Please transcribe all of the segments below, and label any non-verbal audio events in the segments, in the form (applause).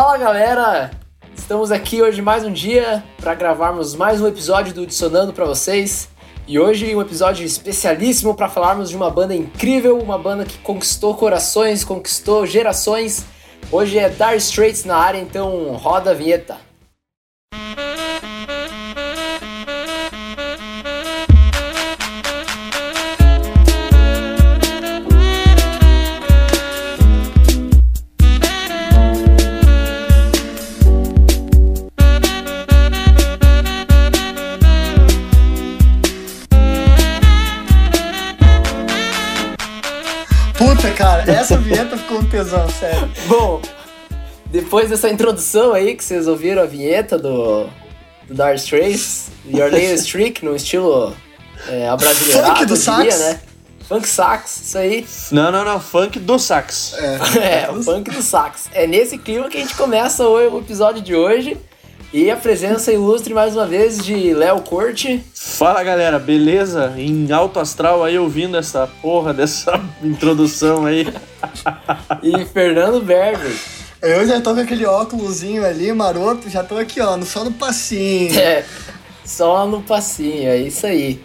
Fala galera, estamos aqui hoje mais um dia para gravarmos mais um episódio do Dissonando para vocês. E hoje um episódio especialíssimo para falarmos de uma banda incrível, uma banda que conquistou corações, conquistou gerações. Hoje é Dire Straits na área, então roda a vinheta. Depois dessa introdução aí que vocês ouviram a vinheta do, do Dire Straits, Your Latest Trick, no estilo é, abrasileirado, Funk do diria, sax? né? Funk sax, isso aí. Não, não, não. Funk do sax. É, (laughs) o funk do sax. É nesse clima que a gente começa o o episódio de hoje. E a presença ilustre mais uma vez de Léo Corte. Fala galera, beleza? Em alto astral aí ouvindo essa porra dessa (laughs) introdução aí. e Fernando Berger. Eu já tô com aquele óculosinho ali, maroto, já tô aqui, ó, só no passinho. É, só no passinho, é isso aí.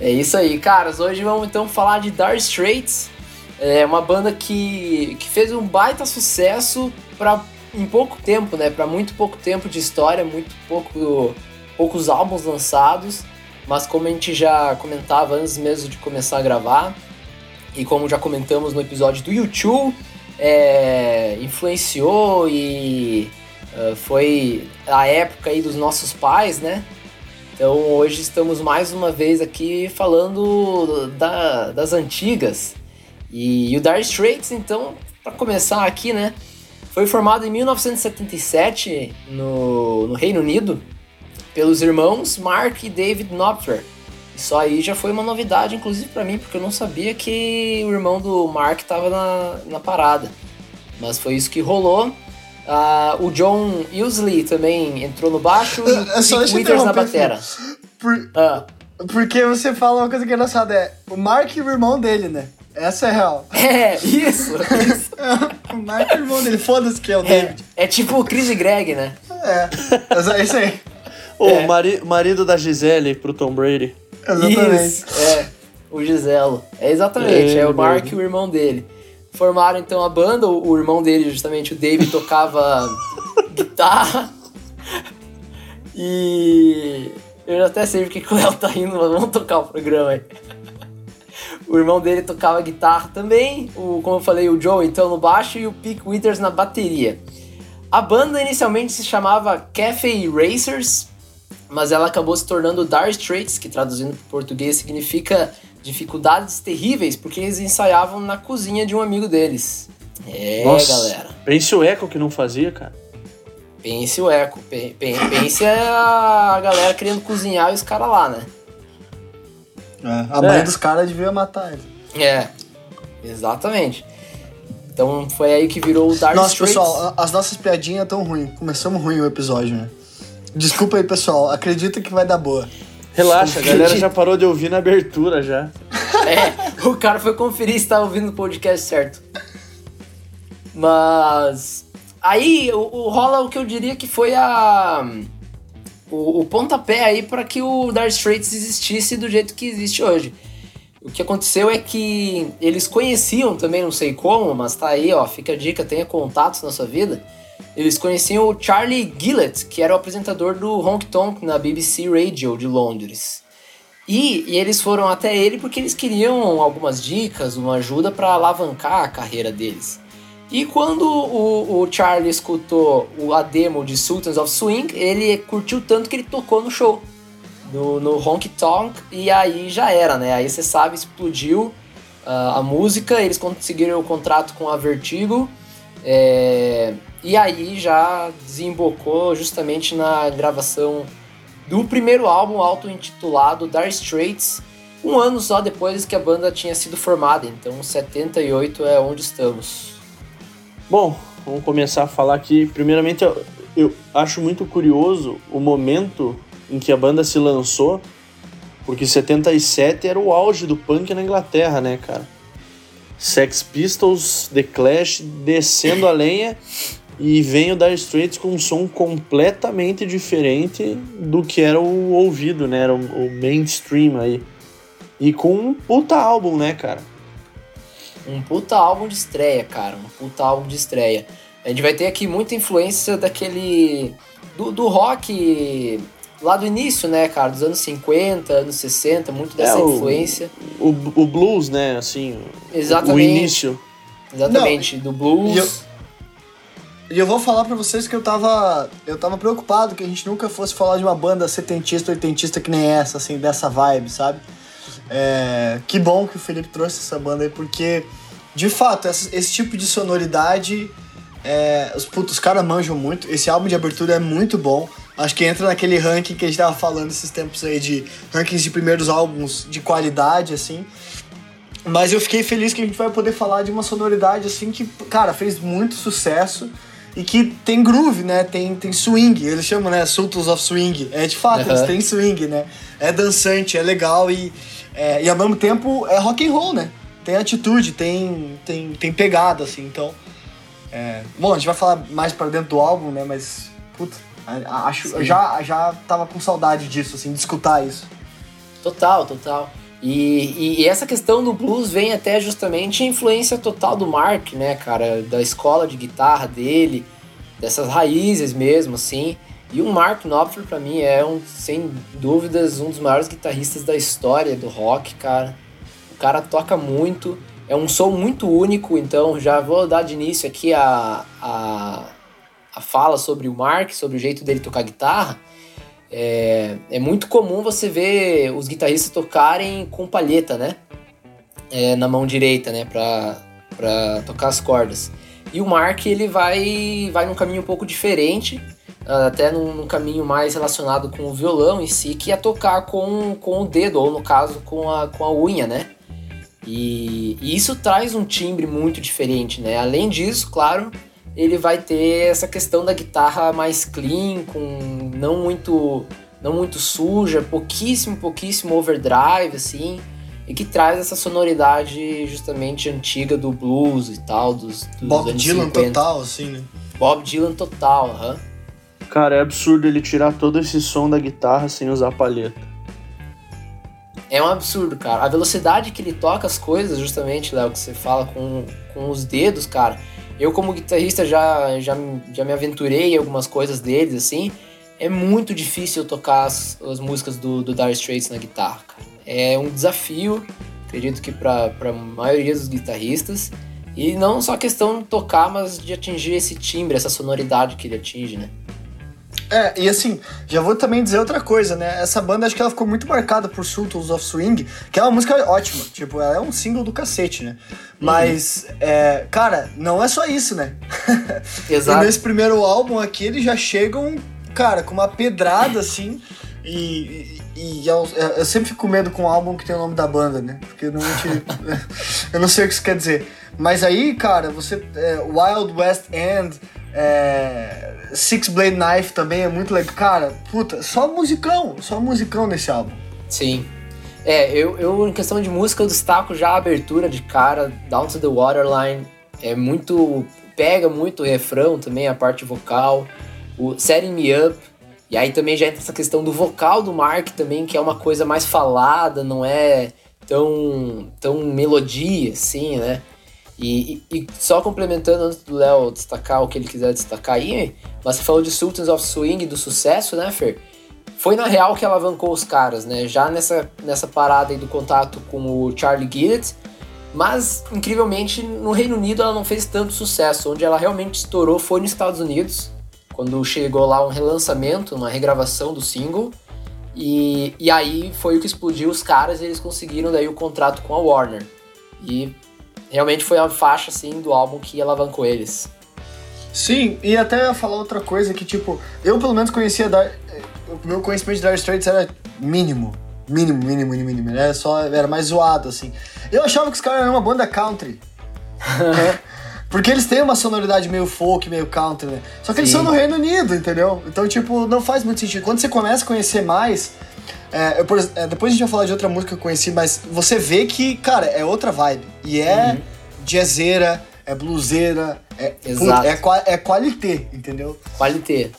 É isso aí, caras. Hoje vamos então falar de Dire Straits. É uma banda que, que fez um baita sucesso para em pouco tempo, né? Para muito pouco tempo de história, muito pouco, poucos álbuns lançados. Mas como a gente já comentava antes mesmo de começar a gravar, e como já comentamos no episódio do YouTube, é, influenciou e Uh, foi a época aí dos nossos pais, né? Então hoje estamos mais uma vez aqui falando da- das antigas. E, o Dire Straits, então, para começar aqui, né? Foi formado em 1977 no, no Reino Unido pelos irmãos Mark e David Knopfler. Isso aí já foi uma novidade, inclusive para mim, porque eu não sabia que o irmão do Mark estava na, na parada. Mas foi isso que rolou. Ah, o John Usley também entrou no baixo e o É Pete deixa eu Withers na batera. Por- Ah, porque você fala uma coisa que é engraçada, é o Mark e o irmão dele, né? Essa é real. (laughs) é, isso. isso. (laughs) o Mark e o irmão dele, foda-se que é o É, David. é tipo o Chris e Greg, né? É, é isso aí. O É. mari- marido da Gisele pro Tom Brady. Exatamente. Isso, é. O Giselo. É exatamente, É, é, o Mark e o irmão dele. Formaram então a banda, o, o irmão dele, justamente, o David, tocava (laughs) guitarra. E eu já até sei porque que o Léo tá indo, mas vamos tocar o programa aí. O irmão dele tocava guitarra também, o, como eu falei, o Joe então no baixo e o Pete Withers na bateria. A banda inicialmente se chamava Cafe Racers, mas ela acabou se tornando Dire Straits, que traduzindo para português significa dificuldades terríveis, porque eles ensaiavam na cozinha de um amigo deles. É, Nossa. galera. Pense o eco que não fazia, cara. Pense o eco. pe- pe- Pense a galera querendo cozinhar e os caras lá, né? É, a mãe É. dos caras devia matar ele. É, exatamente. Então foi aí que virou o Dire Nossa, Straits. pessoal, as nossas piadinhas tão ruins. Começamos ruim o episódio, né? Desculpa aí, pessoal. Acredita que vai dar boa. Relaxa, a Acredito. galera já parou de ouvir na abertura já. (laughs) É, o cara foi conferir se tava ouvindo o podcast certo. Mas. Aí o, o- rola o que eu diria que foi a. O, o pontapé aí para que o Dire Straits existisse do jeito que existe hoje. O que aconteceu é que eles conheciam também, não sei como, mas tá aí, ó, fica a dica, tenha contatos na sua vida. Eles conheciam o Charlie Gillett, que era o apresentador do Honk Tonk na BBC Radio de Londres. E, e eles foram até ele porque eles queriam algumas dicas, uma ajuda para alavancar a carreira deles. E quando o, o Charlie escutou a demo de Sultans of Swing, ele curtiu tanto que ele tocou no show, no, no Honky Tonk, e aí já era, né? Aí você sabe, explodiu ah, a música, eles conseguiram o contrato com a Vertigo, é, e aí já desembocou justamente na gravação do primeiro álbum auto-intitulado Dire Straits, um ano só depois que a banda tinha sido formada, então 78 é onde estamos. Bom, vamos começar a falar aqui. Primeiramente, eu, eu acho muito curioso o momento em que a banda se lançou, porque 77 era o auge do punk na Inglaterra, né, cara? Sex Pistols, The Clash descendo a lenha e vem o Dire Straits com um som completamente diferente do que era o ouvido, né? Era o, mainstream aí. E com um puta álbum, né, cara? Um puta álbum de estreia, cara. Um puta álbum de estreia. A gente vai ter aqui muita influência daquele. do, do rock lá do início, né, cara? Dos anos 50, anos 60, muito dessa É, o- influência. O, o blues, né? Assim, Exatamente. o início. Exatamente, do blues. E eu- E eu vou falar pra vocês que eu tava. Eu tava preocupado que a gente nunca fosse falar de uma banda setentista, oitentista que nem essa, assim, dessa vibe, sabe? É, que bom que o Felipe trouxe essa banda aí, porque, de fato, essa- esse tipo de sonoridade. É, os, putos, os caras manjam muito. Esse álbum de abertura é muito bom. Acho que entra naquele ranking que a gente tava falando esses tempos aí de rankings de primeiros álbuns de qualidade, assim. Mas eu fiquei feliz que a gente vai poder falar de uma sonoridade assim que, cara, fez muito sucesso e que tem groove, né? Tem, tem swing. Eles chamam, né? Sultans of Swing. É de fato, Aham. eles têm swing, né? É dançante, é legal e, é, e ao mesmo tempo é rock and roll, né? Tem atitude, tem, tem, tem pegada, assim. Então, é, bom, a gente vai falar mais pra dentro do álbum, né? Mas, puta, acho, já, já tava com saudade disso, assim, de escutar isso. Total, total. E, e, essa questão do blues vem até justamente a influência total do Mark, né, cara? Da escola de guitarra dele, dessas raízes mesmo, assim. E o Mark Knopfler, pra mim, é, um, sem dúvidas, um dos maiores guitarristas da história do rock, cara. O cara toca muito, é um som muito único, então já vou dar de início aqui a, a, a fala sobre o Mark, sobre o jeito dele tocar guitarra. É, é muito comum você ver os guitarristas tocarem com palheta, né? É, na mão direita, né? Pra, pra tocar as cordas. E o Mark, ele vai, vai num caminho um pouco diferente, até num, num caminho mais relacionado com o violão em si, que é tocar com, com o dedo, ou no caso, com a, com a unha, né? E, e isso traz um timbre muito diferente, né? Além disso, claro, ele vai ter essa questão da guitarra mais clean, com não muito não muito suja, pouquíssimo, pouquíssimo overdrive, assim, e que traz essa sonoridade justamente antiga do blues e tal, dos, dos Bob anos Dylan 50. total, assim, né? Bob Dylan total, aham. Cara, é absurdo ele tirar todo esse som da guitarra sem usar palheta. É um absurdo, cara. A velocidade que ele toca as coisas, justamente, Léo, que você fala com, com os dedos, cara. Eu, como guitarrista, já, já, já me aventurei em algumas coisas deles, assim. É muito difícil tocar as, as músicas do, do Dire Straits na guitarra, cara. É um desafio, acredito que pra, pra maioria dos guitarristas. E não só questão de tocar, mas de atingir esse timbre, essa sonoridade que ele atinge, né? É, e assim, já vou também dizer outra coisa, né? Essa banda acho que ela ficou muito marcada por Sultans of Swing, que é uma música ótima. Tipo, ela é um single do cacete, né? Mas, é, cara, não é só isso, né? (laughs) Exato. E nesse primeiro álbum aqui, eles já chegam, cara, com uma pedrada assim. E, e, e eu, eu sempre fico com medo com um álbum que tem o nome da banda, né? Porque normalmente. (laughs) eu não sei o que isso quer dizer. Mas aí, cara, você. é, Wild West End. É, Six Blade Knife também é muito legal. Cara, puta, só musicão, só musicão nesse álbum. Sim. É, eu, eu em questão de música eu destaco já a abertura de cara, Down to the Waterline. É muito. pega muito o refrão também, a parte vocal. O Setting Me Up. E aí também já entra essa questão do vocal do Mark também, que é uma coisa mais falada, não é tão, tão melodia assim, né? E, e- e só complementando antes do Léo destacar o que ele quiser destacar aí, mas você falou de Sultans of Swing, do sucesso, né, Fer? Foi na real que alavancou os caras, né? Já nessa, nessa parada aí do contato com o Charlie Gillett, mas incrivelmente no Reino Unido ela não fez tanto sucesso. Onde ela realmente estourou foi nos Estados Unidos, quando chegou lá um relançamento, uma regravação do single. E, e aí foi o que explodiu os caras e eles conseguiram daí o contrato com a Warner. E realmente foi a faixa assim do álbum que alavancou eles. Sim, e até falar outra coisa que, tipo, eu pelo menos conhecia da. O meu conhecimento de Dire Straits era mínimo. Mínimo, mínimo, mínimo, mínimo. Era só. Era mais zoado, assim. Eu achava que os caras eram uma banda country. (laughs) Porque eles têm uma sonoridade meio folk, meio country, né? Só que eles Sim. são no Reino Unido, entendeu? Então, tipo, não faz muito sentido. Quando você começa a conhecer mais. É, eu, é, depois a gente vai falar de outra música que eu conheci, mas você vê que, cara, é outra vibe. E é Uhum. jazzeira, é bluseira, é, Exato. é, é qualité, entendeu? Qualité.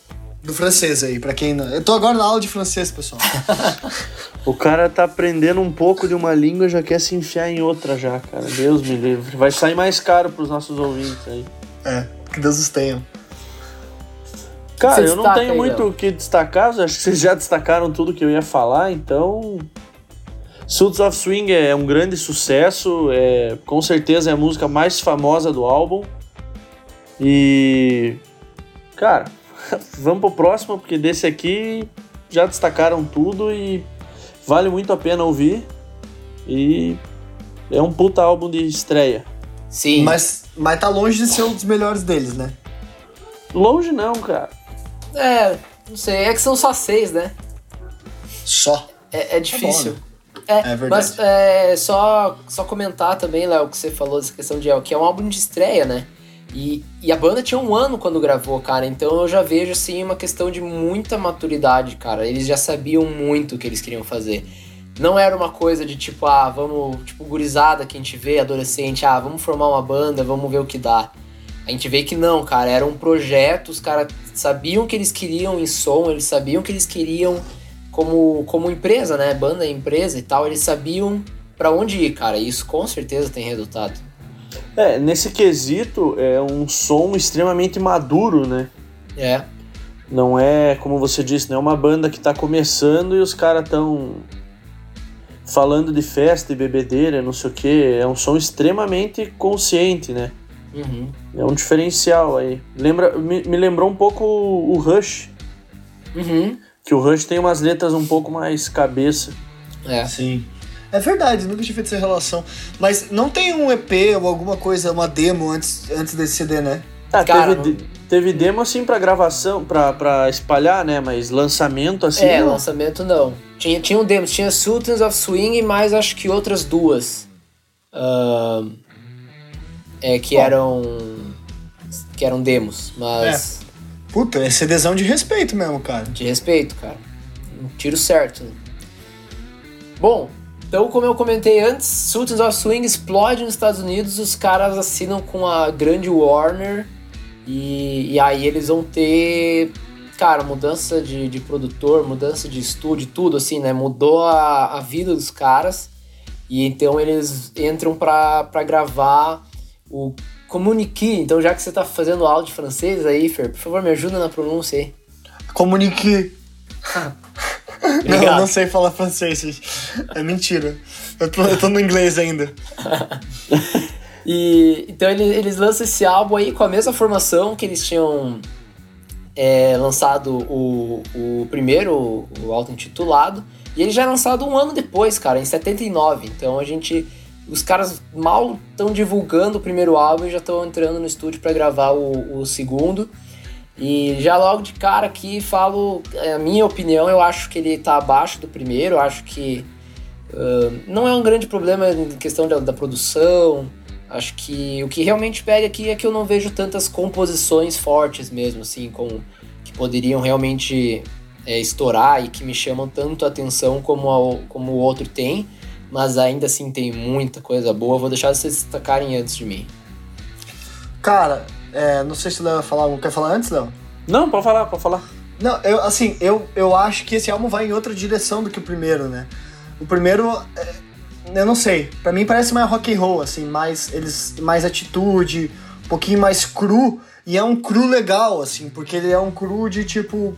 Do francês aí, pra quem não. Eu tô agora na aula de francês, pessoal. (laughs) O cara tá aprendendo um pouco de uma língua e já quer se enfiar em outra já, cara. Deus me livre. Vai sair mais caro pros nossos ouvintes aí. é, que Deus os tenha. Cara, eu não tenho aí, muito o que destacar, acho que vocês já destacaram tudo que eu ia falar, então. Suits of Swing é um grande sucesso, é, com certeza é a música mais famosa do álbum. E. Cara, (laughs) vamos pro próximo, porque desse aqui já destacaram tudo e vale muito a pena ouvir. E é um puta álbum de estreia. Sim. Mas, mas tá longe de ser um dos melhores deles, né? Longe não, cara. É, não sei. É que são só seis, né? Só. É, é difícil. né? É, É verdade. Mas é, só, só comentar também, Léo, que você falou dessa questão de que é um álbum de estreia, né? E, e a banda tinha um ano quando gravou, cara. Então eu já vejo, assim, uma questão de muita maturidade, cara. Eles já sabiam muito o que eles queriam fazer. Não era uma coisa de tipo, ah, vamos, tipo, gurizada que a gente vê, adolescente, ah, vamos formar uma banda, vamos ver o que dá. A gente vê que não, cara, era um projeto, os caras sabiam o que eles queriam em som, eles sabiam o que eles queriam como, como empresa, né? Banda é empresa e tal, eles sabiam pra onde ir, cara. E isso com certeza tem resultado. É, nesse quesito é um som extremamente maduro, né? É, Não é, como você disse, não é uma banda que tá começando e os caras tão falando de festa e bebedeira, não sei o que. É um som extremamente consciente, né? Uhum. É um diferencial aí. Lembra, me, me lembrou um pouco o o Rush, Uhum. que o Rush tem umas letras um pouco mais cabeça. É. Sim. É verdade, nunca tinha feito essa relação. Mas não tem um EP ou alguma coisa, uma demo antes, antes desse CD, né? Ah, Cara, teve, de- teve demo assim pra gravação, pra, pra espalhar, né? Mas lançamento assim. é, não. lançamento não. Tinha, tinha um demo, tinha Sultans of Swing e mais acho que outras duas. Ahn, é, que Bom. eram. Que eram demos, mas. Puta, é CDzão de respeito mesmo, cara. De respeito, cara. Um tiro certo. né? Bom, então como eu comentei antes, Sultans of Swing explode nos Estados Unidos, os caras assinam com a grande Warner e, e aí eles vão ter, cara, mudança de, de produtor, mudança de estúdio, tudo assim, né? Mudou a, a vida dos caras e então eles entram pra gravar o Communique. Então já que você tá fazendo aula de francês aí, Fer, por favor me ajuda na pronúncia aí. Comunique. (laughs) Não, eu não sei falar francês. É mentira. Eu tô, eu tô no inglês ainda. (laughs) E então ele- eles lançam esse álbum aí com a mesma formação que eles tinham é, lançado o, o primeiro, o auto-intitulado. E ele já é lançado um ano depois, cara, em 79. Então a gente. Os caras mal estão divulgando o primeiro álbum e já estão entrando no estúdio para gravar o, o segundo. E já logo de cara aqui falo é, a minha opinião, eu acho que ele tá abaixo do primeiro, acho que ah, não é um grande problema em questão da, da produção. Acho que o que realmente pega aqui é que eu não vejo tantas composições fortes mesmo, assim, com, que poderiam realmente é, estourar e que me chamam tanto a atenção como, a- como o outro tem. Mas ainda assim tem muita coisa boa. Vou deixar vocês destacarem antes de mim. Cara, é, não sei se o Léo vai falar. Quer falar antes, Léo? Não, pode falar, pode falar. Não, eu, assim, eu, eu acho que esse álbum vai em outra direção do que o primeiro, né? O primeiro, é, eu não sei, pra mim parece mais rock and roll, assim, mais, eles, mais atitude, um pouquinho mais cru, e é um cru legal, assim, porque ele é um cru de tipo...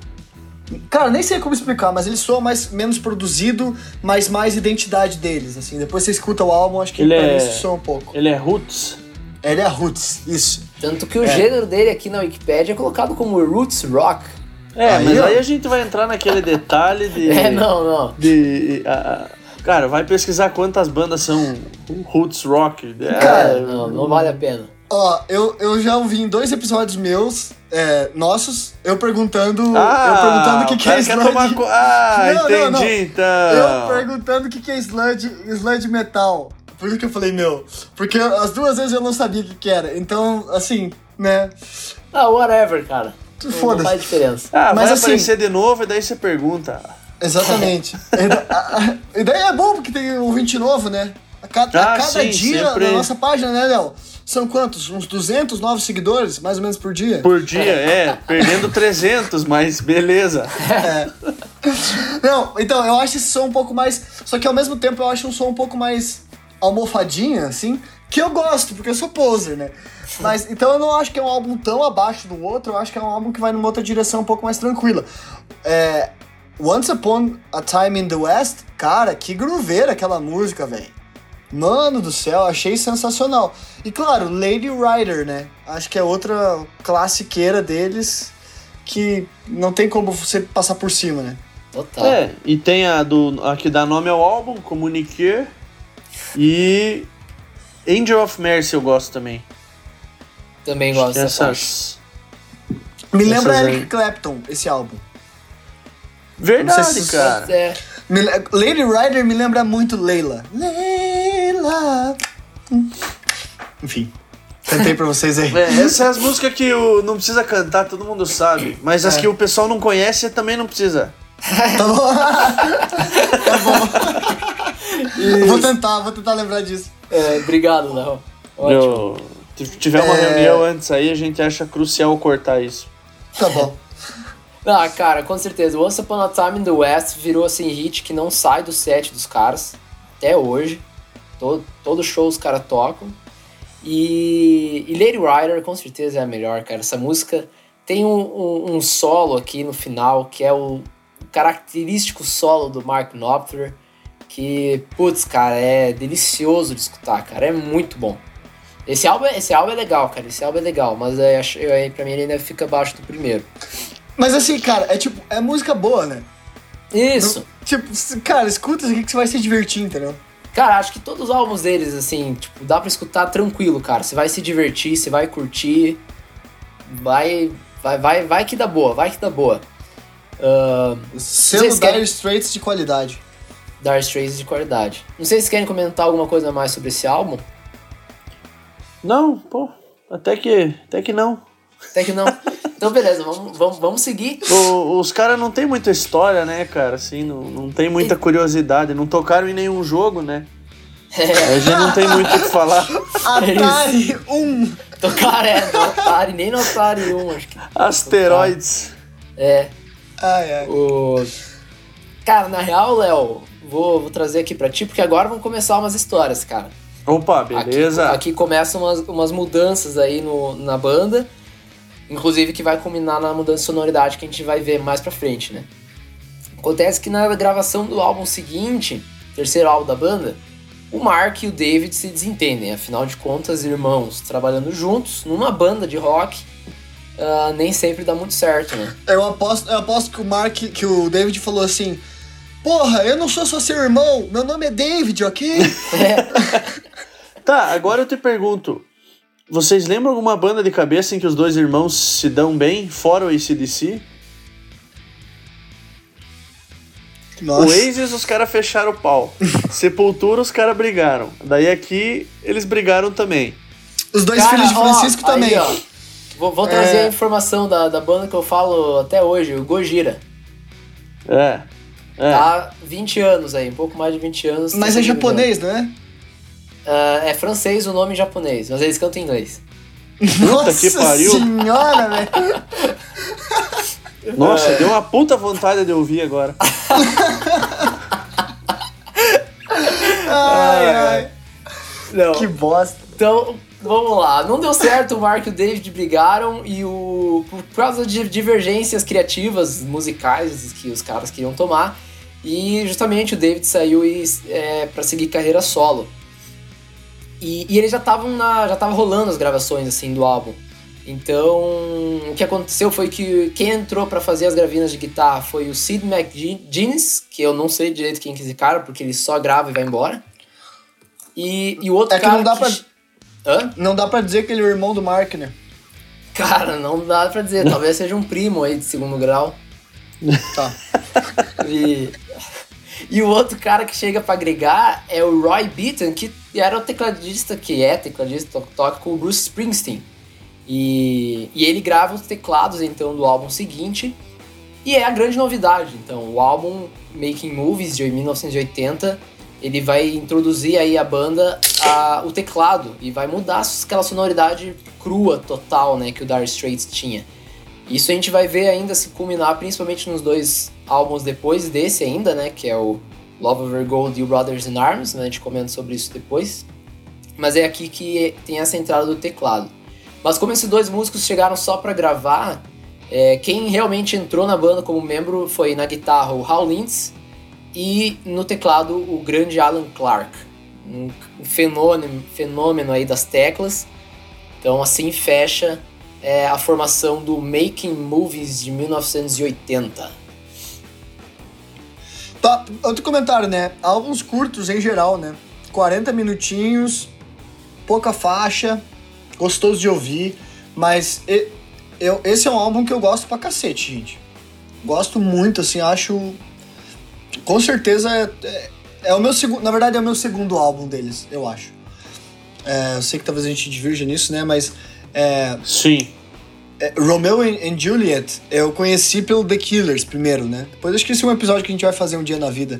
Cara, nem sei como explicar, mas ele soa mais, menos produzido, mas mais identidade deles, assim. Depois você escuta o álbum, acho que Ele é- isso soa um pouco. Ele é Roots. Ele é roots, isso. Tanto que o É. gênero dele aqui na Wikipedia é colocado como Roots Rock. É, Aí, mas ó. aí a gente vai entrar naquele detalhe de. (laughs) É, não, não. de a- cara, vai pesquisar quantas bandas são Roots Rock. É, Cara, Não, não vale a pena. Ó, eu, eu já ouvi em dois episódios meus, é, nossos, eu perguntando. Ah, eu perguntando o que, que é sludge. tomar Ah, Não, não, entendi não. então. Eu perguntando o que, que é sludge, sludge metal. Por isso que eu falei, meu. Porque as duas vezes eu não sabia o que, que era. Então, assim, né? Ah, whatever, cara. Não, não Foda-se. faz diferença. Ah, Mas vai assim- aparecer de novo e daí você pergunta. Exatamente. (laughs) e, da- a- a- daí é bom porque tem um ouvinte novo, né? A cada, a Ah, cada sim, dia sempre. na nossa página, né, Léo? São quantos? Uns 200 novos seguidores, mais ou menos por dia? Por dia, é. Perdendo 300, mas beleza. É. Não, então, eu acho esse som um pouco mais. Só que ao mesmo tempo eu acho um som um pouco mais almofadinha, assim. Que eu gosto, porque eu sou poser, né? Mas então eu não acho que é um álbum tão abaixo do outro, eu acho que é um álbum que vai numa outra direção um pouco mais tranquila. É, Once Upon a Time in the West, cara, que grooveira aquela música, velho. Mano do céu, achei sensacional. E claro, Lady Rider, né? Acho que é outra classiqueira deles que não tem como você passar por cima, né? Total. É, e tem a, do, a que dá nome ao álbum, Communique. E Angel of Mercy eu gosto também. Também gosto dessa parte. Essas. Me lembra Essas Eric aí. Clapton, esse álbum. Verdade, se- cara. É, Me Lady Rider me lembra muito Leila. Leila. Enfim, cantei pra vocês aí. É, essas são as músicas que o, não precisa cantar, todo mundo sabe. Mas as É. que o pessoal não conhece também não precisa. Tá bom? (laughs) tá bom. Vou tentar, vou tentar lembrar disso. é, obrigado, Léo. Ótimo. Se tiver uma É. reunião antes aí, a gente acha crucial cortar isso. Tá bom. Ah, cara, com certeza. Once Upon a Time in the West virou assim hit que não sai do set dos caras até hoje. Todo, todo show os caras tocam. E, e Lady Rider com certeza é a melhor, cara. Essa música tem um, um, um solo aqui no final que é o característico solo do Mark Knopfler. Que, putz, cara, é delicioso de escutar, cara. É muito bom. Esse álbum, esse álbum é legal, cara. Esse álbum é legal, mas é, pra mim ele ainda fica abaixo do primeiro. Mas assim, cara, é tipo, é música boa, né? Isso. Tipo, s- cara, escuta isso aqui que você vai se divertir, entendeu? Cara, acho que todos os álbuns deles, assim, tipo, dá pra escutar tranquilo, cara. Você vai se divertir, você vai curtir. Vai. Vai, vai, vai que dá boa, vai que dá boa. Uh, Selo Vocês querem- Dire Straits de qualidade. Dire Straits de qualidade. Não sei se vocês querem comentar alguma coisa mais sobre esse álbum. Não, pô, até que, até que não. Até que não. (laughs) Então, beleza, vamos, vamos, vamos seguir. O- os caras não tem muita história, né, cara? Assim, não, não tem muita curiosidade. Não tocaram em nenhum jogo, né? É, A gente não tem muito o que falar. (laughs) Atari 1. tocar é, no Atari, nem no Atari 1, acho que. Asteroides. É. Ai, ai. O... Cara, na real, Léo, vou, vou trazer aqui pra ti, porque agora vão começar umas histórias, cara. Opa, beleza. Aqui, aqui começam umas, umas mudanças aí no, na banda, inclusive que vai culminar na mudança de sonoridade que a gente vai ver mais pra frente, né? Acontece que na gravação do álbum seguinte, terceiro álbum da banda, o Mark e o David se desentendem, afinal de contas, irmãos trabalhando juntos numa banda de rock, ah, nem sempre dá muito certo, né? Eu aposto, eu aposto que o Mark, que o David falou assim: Porra, eu não sou só seu irmão, meu nome é David, ok? (laughs) Tá, agora eu te pergunto. Vocês lembram alguma banda de cabeça em que os dois irmãos se dão bem, fora o ACDC? O Nossa. Oasis, os caras fecharam o pau. (laughs) Sepultura, os caras brigaram. Daí aqui, eles brigaram também. Os dois Cara, filhos de ó, Francisco aí, também. ó, vou, vou trazer É. a informação da, da banda que eu falo até hoje, o Gojira. É. É. Tá 20 anos aí, um pouco mais de 20 anos. Mas tá é japonês, não é? Ah, é francês o nome em japonês, mas eles cantam em inglês. Nossa que pariu. senhora, velho. (laughs) Nossa, É. deu uma puta vontade de ouvir agora. Ai, ai. Não. Que bosta. Então, vamos lá. Não deu certo, o Mark e o David brigaram e o por causa de divergências criativas, musicais que os caras queriam tomar. E justamente o David saiu e, é, para seguir carreira solo. E, e eles já estavam na. já tava rolando as gravações assim do álbum. Então, o que aconteceu foi que quem entrou para fazer as gravinas de guitarra foi o Sid McGuinness, que eu não sei direito quem que é esse cara, porque ele só grava e vai embora. E, e o outro É que cara não dá pra- Hã? Não dá pra dizer que ele é o irmão do Mark, né? Cara, não dá pra dizer. Talvez seja um primo aí de segundo grau. (laughs) Tá. E, e o outro cara que chega pra agregar é o Roy Beaton, que era o tecladista, que é tecladista, to- toca com o Bruce Springsteen. E, e ele grava os teclados, então, do álbum seguinte. E é a grande novidade. Então, o álbum Making Movies, de 1980, ele vai introduzir aí a banda a, o teclado e vai mudar aquela sonoridade crua total, né, que o Dire Straits tinha. Isso a gente vai ver ainda se culminar principalmente nos dois álbuns depois desse ainda, né, que é o Love Over Gold e o Brothers in Arms, né, a gente comenta sobre isso depois. Mas é aqui que tem essa entrada do teclado. Mas como esses dois músicos chegaram só para gravar, é, quem realmente entrou na banda como membro foi na guitarra o Hal Lintz e no teclado o grande Alan Clark, um fenômeno, fenômeno aí das teclas. Então assim fecha é, a formação do Making Movies de 1980. Tá, outro comentário, né? Álbuns curtos em geral, né? 40 minutinhos, pouca faixa, gostoso de ouvir, mas eu, esse é um álbum que eu gosto pra cacete, gente. Gosto muito, assim, acho com certeza é, é, é o meu segundo. Na verdade, é o meu segundo álbum deles, eu acho. É, eu sei que talvez a gente divirja nisso, né? Mas. É, Sim. É, Romeo and Juliet eu conheci pelo The Killers primeiro, né? Depois eu esqueci um episódio que a gente vai fazer um dia na vida.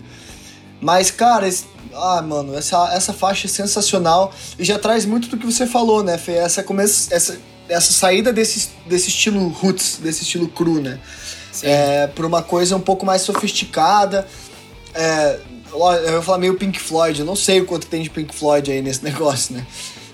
Mas, cara, esse, ah, mano, essa, essa faixa é sensacional e já traz muito do que você falou, né, Fê? Essa, começo, essa, essa saída desse, desse estilo roots, desse estilo cru, né? Sim. É, pra uma coisa um pouco mais sofisticada. É, eu vou falar meio Pink Floyd, eu não sei o quanto tem de Pink Floyd aí nesse (laughs) negócio, né?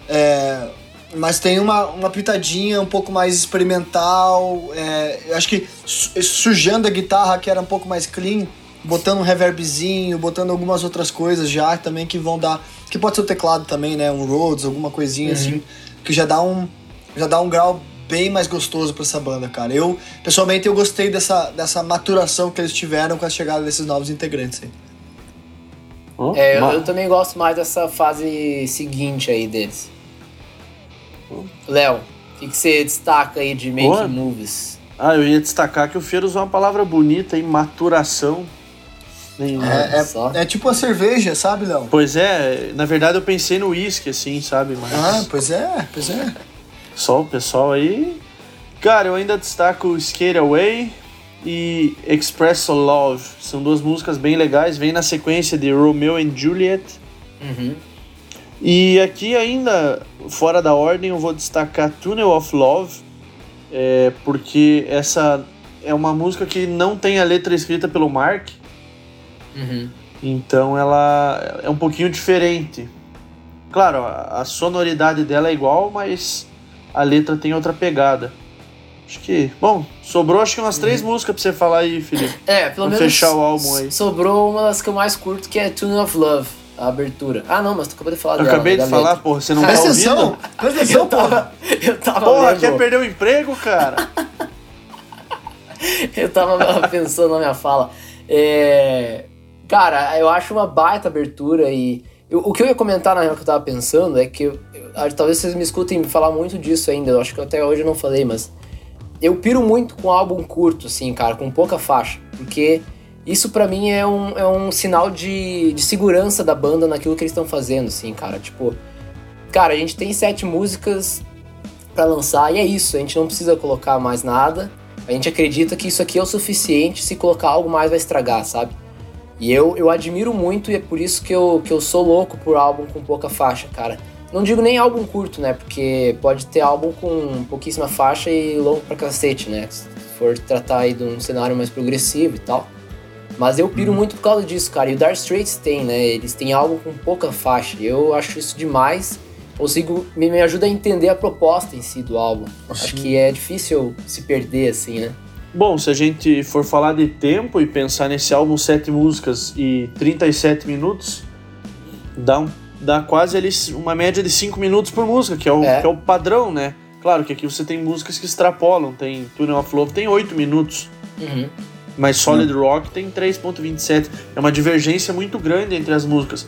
É, mas tem uma, uma pitadinha um pouco mais experimental. É, eu acho que sujando a guitarra, que era um pouco mais clean, botando um reverbzinho, botando algumas outras coisas já também que vão dar. Que pode ser o teclado também, né? Um Rhodes, alguma coisinha uhum. assim, que já dá um. Já dá um grau bem mais gostoso para essa banda, cara. Eu, pessoalmente, eu gostei dessa, dessa maturação que eles tiveram com a chegada desses novos integrantes aí. Oh, é, eu, eu, também gosto mais dessa fase seguinte aí deles. Oh. Léo, o que, que, você destaca aí de Making oh. Movies? Ah, eu ia destacar que o Feiro usou uma palavra bonita aí, maturação. É, é, é, tipo a cerveja, sabe, Léo? Pois é, na verdade eu pensei no uísque, assim, sabe? Mas... Ah, pois é, pois é. Só o pessoal aí. Cara, eu ainda destaco Skate Away e Express Love. São duas músicas bem legais. Vem na sequência de Romeo and Juliet. Uhum. E aqui ainda, fora da ordem, eu vou destacar Tunnel of Love. É, porque essa é uma música que não tem a letra escrita pelo Mark. Uhum. Então ela é um pouquinho diferente. Claro, a sonoridade dela é igual, mas a letra tem outra pegada. Acho que. Bom, sobrou acho que umas três uhum. músicas pra você falar aí, Felipe. É, pelo pra menos. fechar o álbum aí. Sobrou uma das que eu mais curto, que é Tune of Love, a abertura. Ah, não, mas tu acabou de falar Eu dela, acabei de falar, letra. porra, você não Presta tá ouvindo? Presta atenção, eu tava, eu tava Porra, quer perder o emprego, cara? (laughs) eu tava pensando na minha fala. É... Cara, eu acho uma baita abertura e. Eu, o que eu ia comentar na real que eu tava pensando é que eu, talvez vocês me escutem falar muito disso ainda, eu acho que até hoje eu não falei, mas eu piro muito com álbum curto, assim, cara, com pouca faixa, porque isso para mim é um, é um sinal de, de segurança da banda naquilo que eles estão fazendo, assim, cara. Tipo, cara, a gente tem sete músicas para lançar e é isso, a gente não precisa colocar mais nada. A gente acredita que isso aqui é o suficiente, se colocar algo mais vai estragar, sabe? E eu, eu admiro muito e é por isso que eu, que eu sou louco por álbum com pouca faixa, cara. Não digo nem álbum curto, né? Porque pode ter álbum com pouquíssima faixa e longo pra cacete, né? Se for tratar aí de um cenário mais progressivo e tal. Mas eu piro uhum. muito por causa disso, cara. E o Dark Straits tem, né? Eles têm álbum com pouca faixa. Eu acho isso demais. Consigo, me, me ajuda a entender a proposta em si do álbum. Sim. Acho que é difícil se perder, assim, né? Bom, se a gente for falar de tempo e pensar nesse álbum, sete músicas e 37 minutos, dá um dá quase ali uma média de 5 minutos por música, que é, o, é. que é o padrão, né? Claro que aqui você tem músicas que extrapolam, tem Tunnel of Love tem 8 minutos. Uhum. Mas Solid. Rock tem 3.27. É uma divergência muito grande entre as músicas.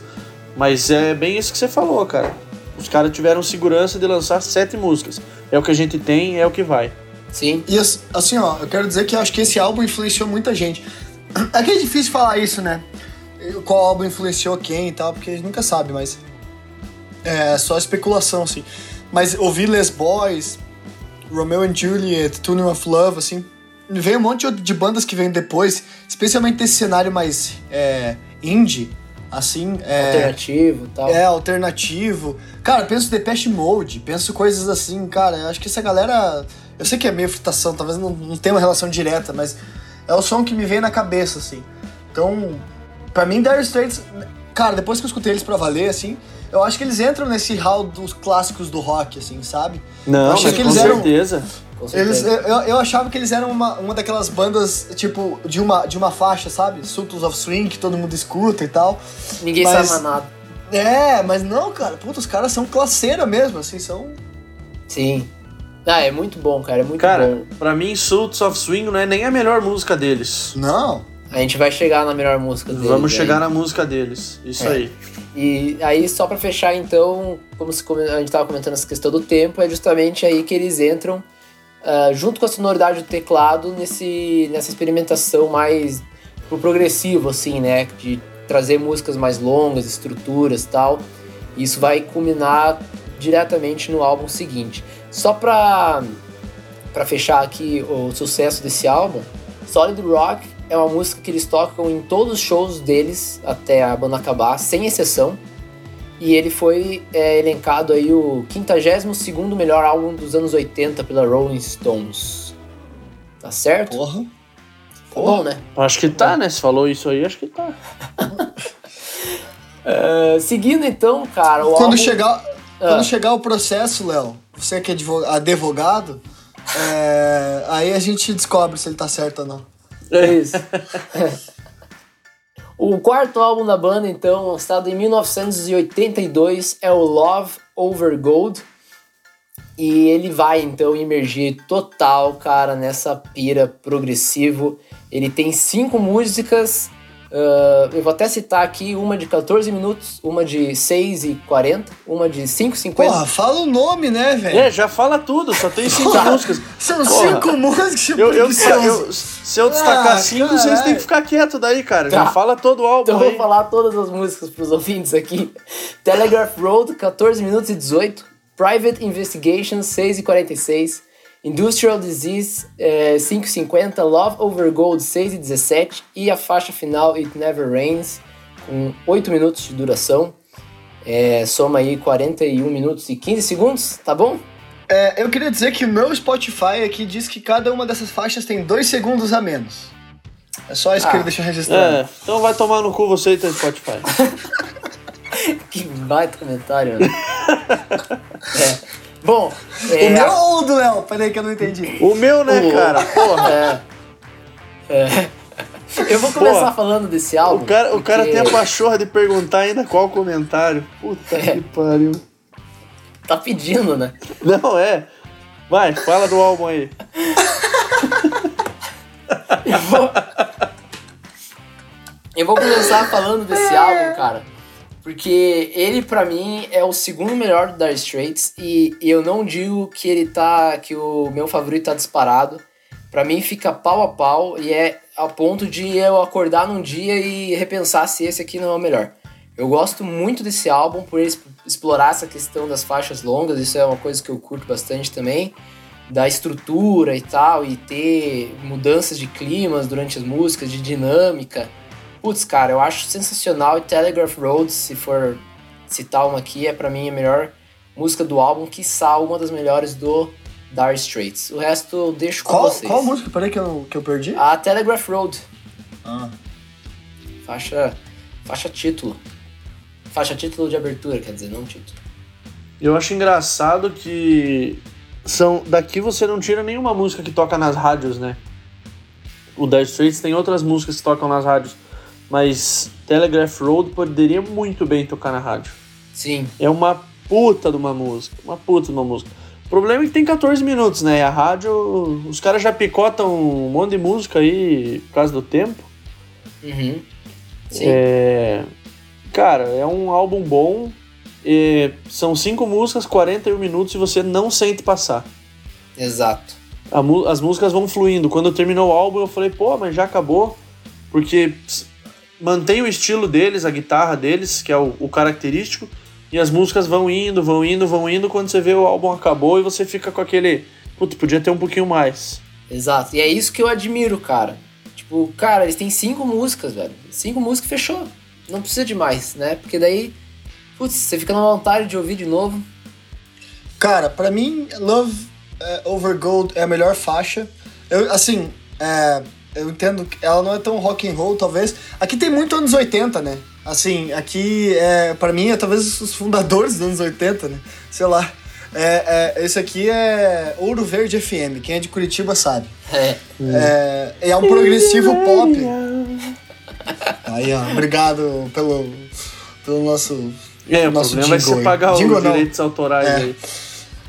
Mas é bem isso que você falou, cara. Os caras tiveram segurança de lançar sete músicas. É o que a gente tem, é o que vai. Sim. E assim, ó, eu quero dizer que eu acho que esse álbum influenciou muita gente. É que é difícil falar isso, né? Qual álbum influenciou quem e tal, porque a gente nunca sabe, mas é só especulação, assim. Mas ouvir Les Boys, Romeo and Juliet, Tunnel of Love, assim, veio um monte de bandas que vêm depois, especialmente desse cenário mais é, indie, assim. É, Alternativo e tal. É, alternativo. Cara, penso Depeche Mode, penso coisas assim, cara. Eu acho que essa galera. Eu sei que é meio fritação, talvez não, não tenha uma relação direta, mas é o som que me vem na cabeça, assim. Então, pra mim, Dire Straits, cara, depois que eu escutei eles pra valer, assim, eu acho que eles entram nesse hall dos clássicos do rock, assim, sabe? Não, mas com eles eram- certeza. Eles, eu, eu achava que eles eram uma, uma daquelas bandas, tipo, de uma, de uma faixa, sabe? Sultans of Swing, que todo mundo escuta e tal. Ninguém mas- sabe mais nada. É, mas não, cara, puta, os caras são classeira mesmo, assim, são. Sim. Ah, é muito bom, cara. É muito Cara, bom. pra mim, Sults of Swing não é nem a melhor música deles. Não. A gente vai chegar na melhor música deles. Vamos aí. chegar na música deles. Isso É. aí. E aí, só pra fechar, então, como a gente tava comentando essa questão do tempo, é justamente aí que eles entram, ah, junto com a sonoridade do teclado, nesse, nessa experimentação mais pro progressivo, assim, né? De trazer músicas mais longas, estruturas tal. E isso vai culminar diretamente no álbum seguinte. Só pra, pra fechar aqui o sucesso desse álbum, Solid Rock é uma música que eles tocam em todos os shows deles até a banda acabar, sem exceção. E ele foi é, elencado aí o 52º melhor álbum dos anos 80 pela Rolling Stones. Tá certo? Porra. Tá bom, né? Acho que tá, né? Se falou isso aí, acho que tá. (laughs) É, seguindo então, cara, o Quando álbum... chegar, Ah. quando chegar o processo, Léo, você que é advo- advogado, é, aí a gente descobre se ele tá certo ou não. É isso. (laughs) o quarto álbum da banda, então, lançado em 1982, é o Love Over Gold. E ele vai, então, emergir total, cara, nessa pira progressivo. Ele tem cinco músicas. Ah, eu vou até citar aqui uma de 14 minutos, uma de 6 e 40, uma de 5 e 50. Porra, fala o nome, né, velho? É, já fala tudo, só tem cinco Tá. músicas. São Porra. cinco músicas. Eu, eu, eu- se eu destacar Ah, cinco, caralho. vocês têm que ficar quieto daí, cara. Tá. Já fala todo o álbum Então eu vou aí. falar todas as músicas pros ouvintes aqui. Telegraph Road, 14 minutos e 18. Private Investigation, 6 e 46. Industrial Disease, eh, 5 e 50. Love Over Gold, 6 e 17. E a faixa final, It Never Rains, com 8 minutos de duração. Eh, soma aí 41 minutos e 15 segundos, tá bom? É, eu queria dizer que o meu Spotify aqui diz que cada uma dessas faixas tem dois segundos a menos. É só isso que Ah. ele deixou registrado. É, então vai tomar no cu você e teu Spotify. (laughs) Que baita comentário, né? (laughs) é. Bom, O é, meu ou o do Léo? Peraí que eu não entendi. O meu, né, O- cara? Porra. É. É. Eu vou começar Porra. falando desse álbum. O cara, o cara porque tem a pachorra de perguntar ainda qual comentário. Puta É. que pariu. Tá pedindo, né? Não, é. Vai, fala do álbum aí. Eu vou... Eu vou começar falando desse álbum, cara. Porque ele, pra mim, é o segundo melhor do Dire Straits. E, eu não digo que ele tá. que o meu favorito tá disparado. Pra mim fica pau a pau e é a ponto de eu acordar num dia e repensar se esse aqui não é o melhor. Eu gosto muito desse álbum por ele exp- explorar essa questão das faixas longas, isso é uma coisa que eu curto bastante também, da estrutura e tal, e ter mudanças de climas durante as músicas, de dinâmica. Putz, cara, eu acho sensacional e Telegraph Road, se for citar uma aqui, é pra mim a melhor música do álbum, quiçá uma das melhores do Dire Straits. O resto eu deixo com Qual, vocês. qual música? Peraí que eu, que eu perdi. A Telegraph Road, Ah. faixa, faixa título. Faixa título de abertura, quer dizer, não título. Eu acho engraçado que são daqui você não tira nenhuma música que toca nas rádios, né? O Dire Straits tem outras músicas que tocam nas rádios, mas Telegraph Road poderia muito bem tocar na rádio. Sim, É uma puta de uma música, uma puta de uma música. O problema é que tem 14 minutos, né? E a rádio, os caras já picotam um monte de música aí por causa do tempo. uhum. Sim, É... Cara, é um álbum bom. e São cinco músicas, 41 minutos e você não sente passar. exato. As músicas vão fluindo. Quando terminou o álbum, eu falei, pô, mas já acabou. Porque mantém o estilo deles, a guitarra deles, que é o, o característico, e as músicas vão indo, vão indo, vão indo. Quando você vê o álbum acabou e você fica com aquele. Putz, podia ter um pouquinho mais. Exato. E é isso que eu admiro, cara. Tipo, cara, eles têm cinco músicas, velho. Cinco músicas fechou. não precisa de mais, né? Porque daí, putz, você fica na vontade de ouvir de novo. Cara, pra mim, Love é, Over Gold é a melhor faixa. Eu, assim, é, eu entendo que ela não é tão rock and roll, talvez. Aqui tem muito anos 80, né? Assim, aqui, é, para mim, é talvez os fundadores dos anos 80, né? Sei lá. É, é, esse aqui é Ouro Verde FM. Quem é de Curitiba sabe. É. É, é um progressivo pop. Aí, ó, obrigado pelo, pelo nosso. É, o nosso problema vai jingle ser aí. pagar os direitos autorais É. aí.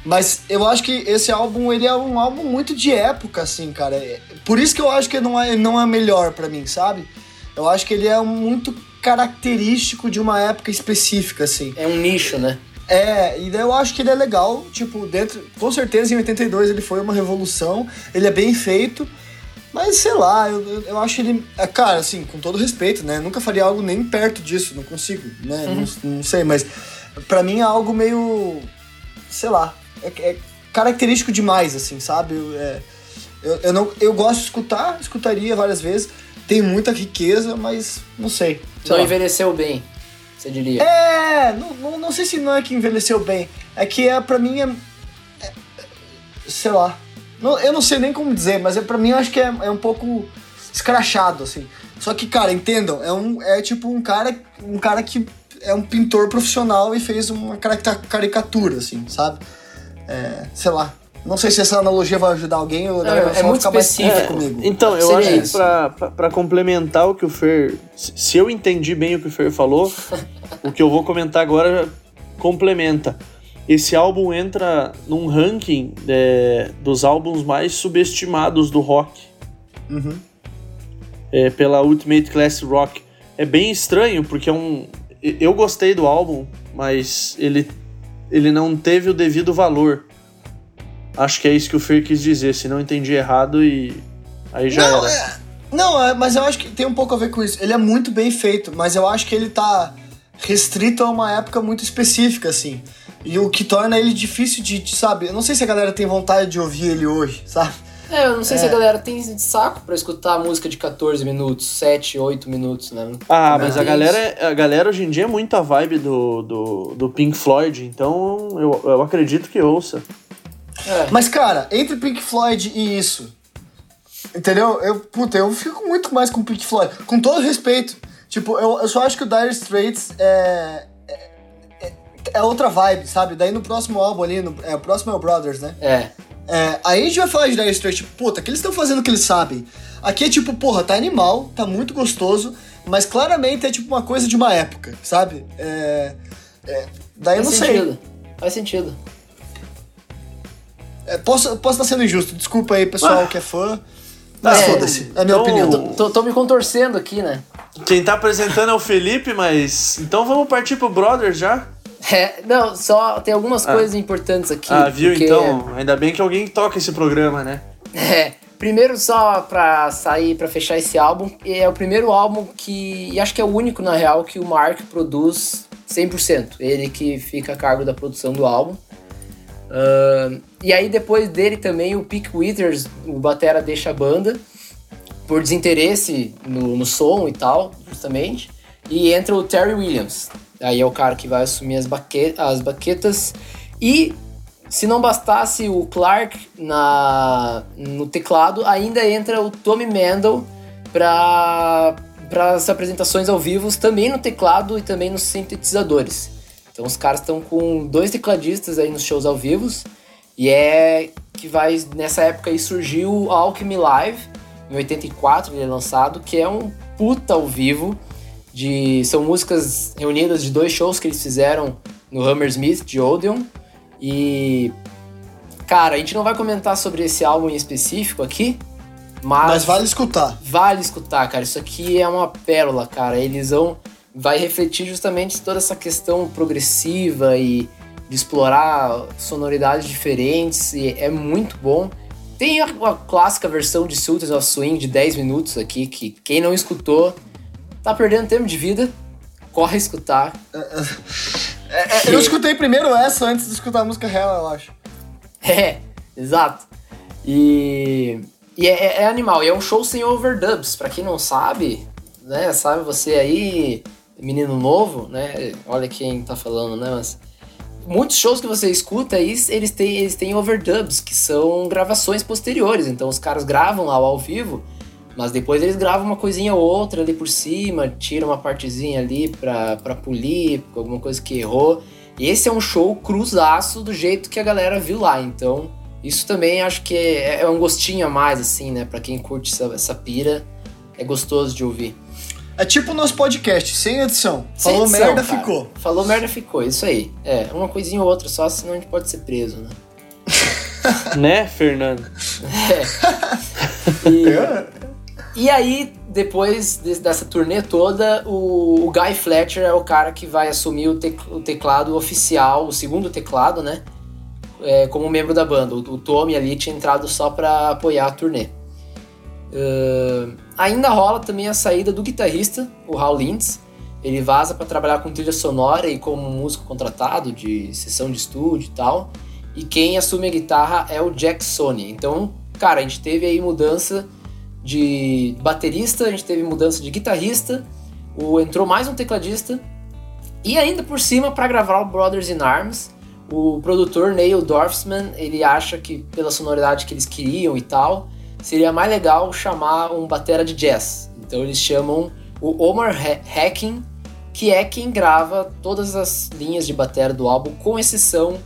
Mas eu acho que esse álbum, ele é um álbum muito de época, assim, cara. É- Por isso que eu acho que não é, não é melhor pra mim, sabe? Eu acho que ele é muito característico de uma época específica, assim. É um nicho, né? É, e eu acho que ele é legal, tipo, dentro. Com certeza em 82 ele foi uma revolução, ele é bem feito, mas sei lá, eu, eu, acho ele. é, Cara, assim, com todo respeito, né? Nunca faria algo nem perto disso, não consigo, né? Não, não sei, mas pra mim é algo meio. sei lá, é, é característico demais, assim, sabe? Eu, é, eu, eu, não, eu gosto de escutar, escutaria várias vezes, tem muita riqueza, mas não sei. sei Não lá. envelheceu bem, você diria. É, não, não, não sei se não é que envelheceu bem. É que é, pra mim é. é- sei lá. Não- eu não sei nem como dizer, mas é, pra mim eu acho que é, é um pouco escrachado, assim. Só que, cara, entendam, é, um, é tipo um cara, um cara que é um pintor profissional e fez uma carica- caricatura, assim, sabe? É, sei lá. Não sei se essa analogia vai ajudar alguém ou É, é muito ficar mais específico. puto comigo. Então, eu Seria acho que pra, pra, pra complementar o que o Fer. Se se eu entendi bem o que o Fer falou, (laughs) o que eu vou comentar agora complementa. Esse álbum entra num ranking é, dos álbuns mais subestimados do rock. Uhum. é, pela Ultimate Class Rock. É bem estranho, porque é um. Eu gostei do álbum, mas ele, ele não teve o devido valor. Acho que é isso que o Fer quis dizer, se não entendi errado e. Aí já não, era. é- não, é, mas eu acho que tem um pouco a ver com isso. Ele é muito bem feito, mas eu acho que ele tá restrito a uma época muito específica, assim. E o que torna ele difícil de, de, sabe? Eu não sei se a galera tem vontade de ouvir ele hoje, sabe? É, eu não sei se É. a galera tem saco pra escutar a música de 14 minutos, 7, 8 minutos, né? Ah, Também mas a tem galera, é- a galera hoje em dia é muito a vibe do, do, do Pink Floyd, então eu, eu acredito que ouça. É. Mas, cara, entre Pink Floyd e isso, entendeu? Eu, puta, eu fico muito mais com Pink Floyd. Com todo respeito. Tipo, eu, eu só acho que o Dire Straits é, é, é, é outra vibe, sabe? Daí no próximo álbum ali, no, é, o próximo é o Brothers, né? É. É, aí a gente vai falar de Dire Straits, tipo, puta, que eles estão fazendo o que eles sabem. Aqui é tipo, porra, tá animal, tá muito gostoso, mas claramente é tipo uma coisa de uma época, sabe? É, é, daí eu Faz não sei. sentido. Faz sentido. É, posso, posso estar sendo injusto, desculpa aí, pessoal Ah. que é fã. Tá, Mas é, foda-se, é a minha então- opinião. Tô, tô- tô me contorcendo aqui, né? Quem tá apresentando é o Felipe, mas. Então vamos partir pro Brothers já? É, não, só tem algumas Ah. coisas importantes aqui. ah, viu porque- então? Ainda bem que alguém toca esse programa, né? É, primeiro só pra sair, pra fechar esse álbum, é o primeiro álbum que, e acho que é o único na real, que o Mark produz 100%. Ele que fica a cargo da produção do álbum. Ahn, e aí depois dele também o Pick Withers, o batera deixa a banda, por desinteresse no, no som e tal, justamente. E entra o Terry Williams. Aí é o cara que vai assumir as, baque as baquetas. E se não bastasse o Clark na, no teclado, ainda entra o Tommy Mendel para as apresentações ao vivo, também no teclado e também nos sintetizadores. Então os caras estão com dois tecladistas aí nos shows ao vivo. E é que vai, nessa época aí surgiu o Alchemy Live, em 84 ele é lançado, que é um puta ao vivo. De, são músicas reunidas de dois shows que eles fizeram no Hammersmith de Odeon. E. Cara, a gente não vai comentar sobre esse álbum em específico aqui, mas, Mas vale escutar. vale escutar, cara. Isso aqui é uma pérola, cara. Eles vão. Vai refletir justamente toda essa questão progressiva e de explorar sonoridades diferentes. E é muito bom. Tem a, a clássica versão de Sultans of Swing de 10 minutos aqui, que quem não escutou tá perdendo tempo de vida. Corre escutar. É, eu escutei primeiro essa antes de escutar a música real, eu acho. (laughs) É, exato. E, e é, é animal. E é um show sem overdubs. Pra quem não sabe, né? Sabe você aí. menino novo, né? Olha quem tá falando, né? Mas muitos shows que você escuta aí, eles têm, eles têm overdubs, que são gravações posteriores. Então os caras gravam lá ao vivo, mas depois eles gravam uma coisinha ou outra ali por cima, tiram uma partezinha ali pra, pra polir, alguma coisa que errou. E esse é um show cruzaço do jeito que a galera viu lá. Então, isso também acho que é, é um gostinho a mais, assim, né? Pra quem curte essa, essa pira, é gostoso de ouvir. É tipo o nosso podcast, sem edição. Sem Falou edição, merda, cara. ficou. Falou merda, ficou. Isso aí. É, uma coisinha ou outra só, senão a gente pode ser preso, né? (laughs) (laughs) né, Fernando? (laughs) É. E, e aí, depois dessa turnê toda, o, Guy Fletcher é o cara que vai assumir o, o teclado oficial, o segundo teclado, né? É, como membro da banda. O, o Tommy ali tinha entrado só para apoiar a turnê. Uh, ainda rola também a saída do guitarrista, o Hal Lintz. Ele vaza para trabalhar com trilha sonora e como músico contratado de sessão de estúdio e tal. E quem assume a guitarra é o Jack Sony. Então, cara, a gente teve aí mudança de baterista, a gente teve mudança de guitarrista, o, entrou mais um tecladista. E ainda por cima, para gravar o Brothers in Arms, o produtor Neil Dorfman, ele acha que pela sonoridade que eles queriam e tal, seria mais legal chamar um batera de jazz. Então eles chamam o Omar Hacking, que é quem grava todas as linhas de batera do álbum, com exceção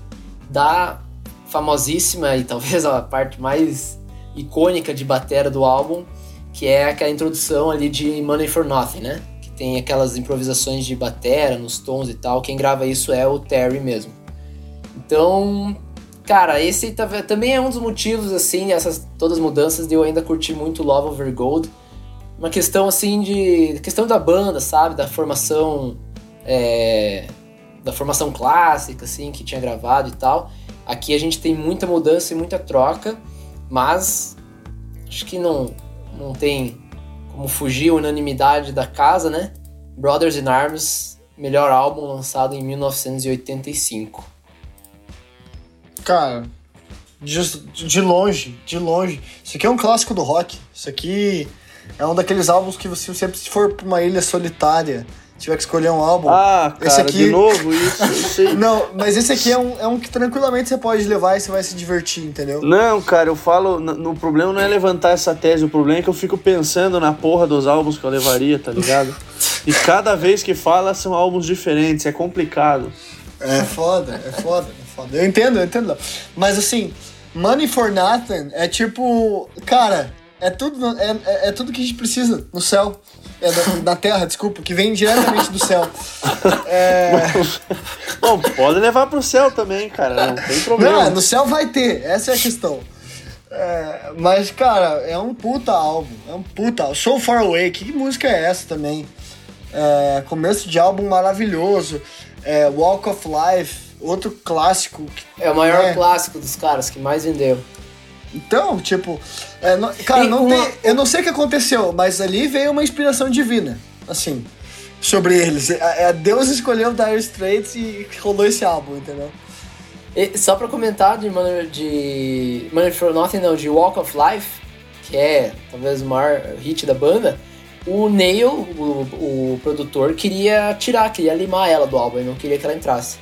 da famosíssima e talvez a parte mais icônica de batera do álbum, que é aquela introdução ali de Money for Nothing, né? Que tem aquelas improvisações de batera nos tons e tal. Quem grava isso é o Terry mesmo. Então, Cara, esse também é um dos motivos, assim, essas todas as mudanças de eu ainda curtir muito Love Over Gold. Uma questão, assim, de... questão da banda, sabe? Da formação... É, da formação clássica, assim, que tinha gravado e tal. Aqui a gente tem muita mudança e muita troca, mas acho que não, não tem como fugir a unanimidade da casa, né? Brothers in Arms, melhor álbum lançado em 1985. Cara, de, de longe, de longe. Isso aqui é um clássico do rock. Isso aqui é um daqueles álbuns que você sempre se for pra uma ilha solitária, tiver que escolher um álbum. Ah, cara, esse aqui... de novo isso, (laughs) Não, mas esse aqui é um, é um que tranquilamente você pode levar e você vai se divertir, entendeu? Não, cara, eu falo, no, problema não é levantar essa tese, o problema é que eu fico pensando na porra dos álbuns que eu levaria, tá ligado? e cada vez que fala são álbuns diferentes, é complicado. É foda, é foda foda. Eu entendo, eu entendo. Mas assim, Money for Nothing é tipo. Cara, é tudo, é, é, é tudo que a gente precisa no céu. É na, Terra, desculpa, que vem diretamente do céu. (laughs) É... Bom, pode levar pro céu também, cara. Não tem problema. Não, no céu vai ter, essa é a questão. É, mas, cara, é um puta álbum. É um puta álbum. So Far Away, que música é essa também? É, começo de álbum maravilhoso. É, Walk of Life outro clássico. É o maior né? clássico dos caras que mais vendeu. Então, tipo, é, não, cara, não uma... tem, eu não sei o que aconteceu, mas ali veio uma inspiração divina, assim, sobre eles. É, é Deus escolheu Dire Straits e rolou esse álbum, entendeu? E, só pra comentar de Money, de Money for Nothing, não, de Walk of Life, que é talvez o maior hit da banda, o Neil, o, o produtor, queria tirar, queria limar ela do álbum, ele não queria que ela entrasse.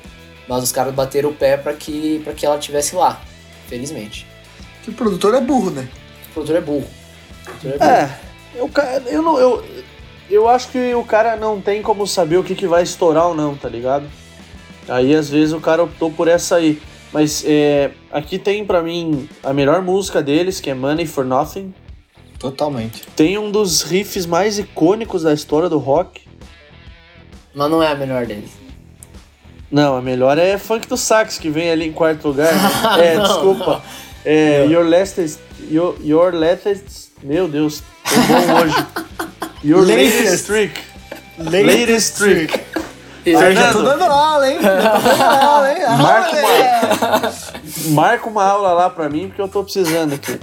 Mas os caras bateram o pé para que, pra que ela estivesse lá, felizmente. O produtor é burro, né? O produtor é burro. Produtor é, burro. é eu, eu, não, eu, eu acho que o cara não tem como saber o que, que vai estourar ou não, tá ligado? Aí às vezes o cara optou por essa aí. Mas é, aqui tem para mim a melhor música deles, que é Money for Nothing. Totalmente. Tem um dos riffs mais icônicos da história do rock. Mas não é a melhor deles. Não, a melhor é Funk do Sax, que vem ali em quarto lugar. Né? (laughs) é, não, desculpa. Não. É, your latest. Your, your latest. Meu Deus, tô bom hoje. Your latest, latest trick. Latest, latest trick. trick. Já tô dando aula, hein? Aula, hein? (laughs) Marca uma, marca uma aula lá pra mim, porque eu tô precisando aqui.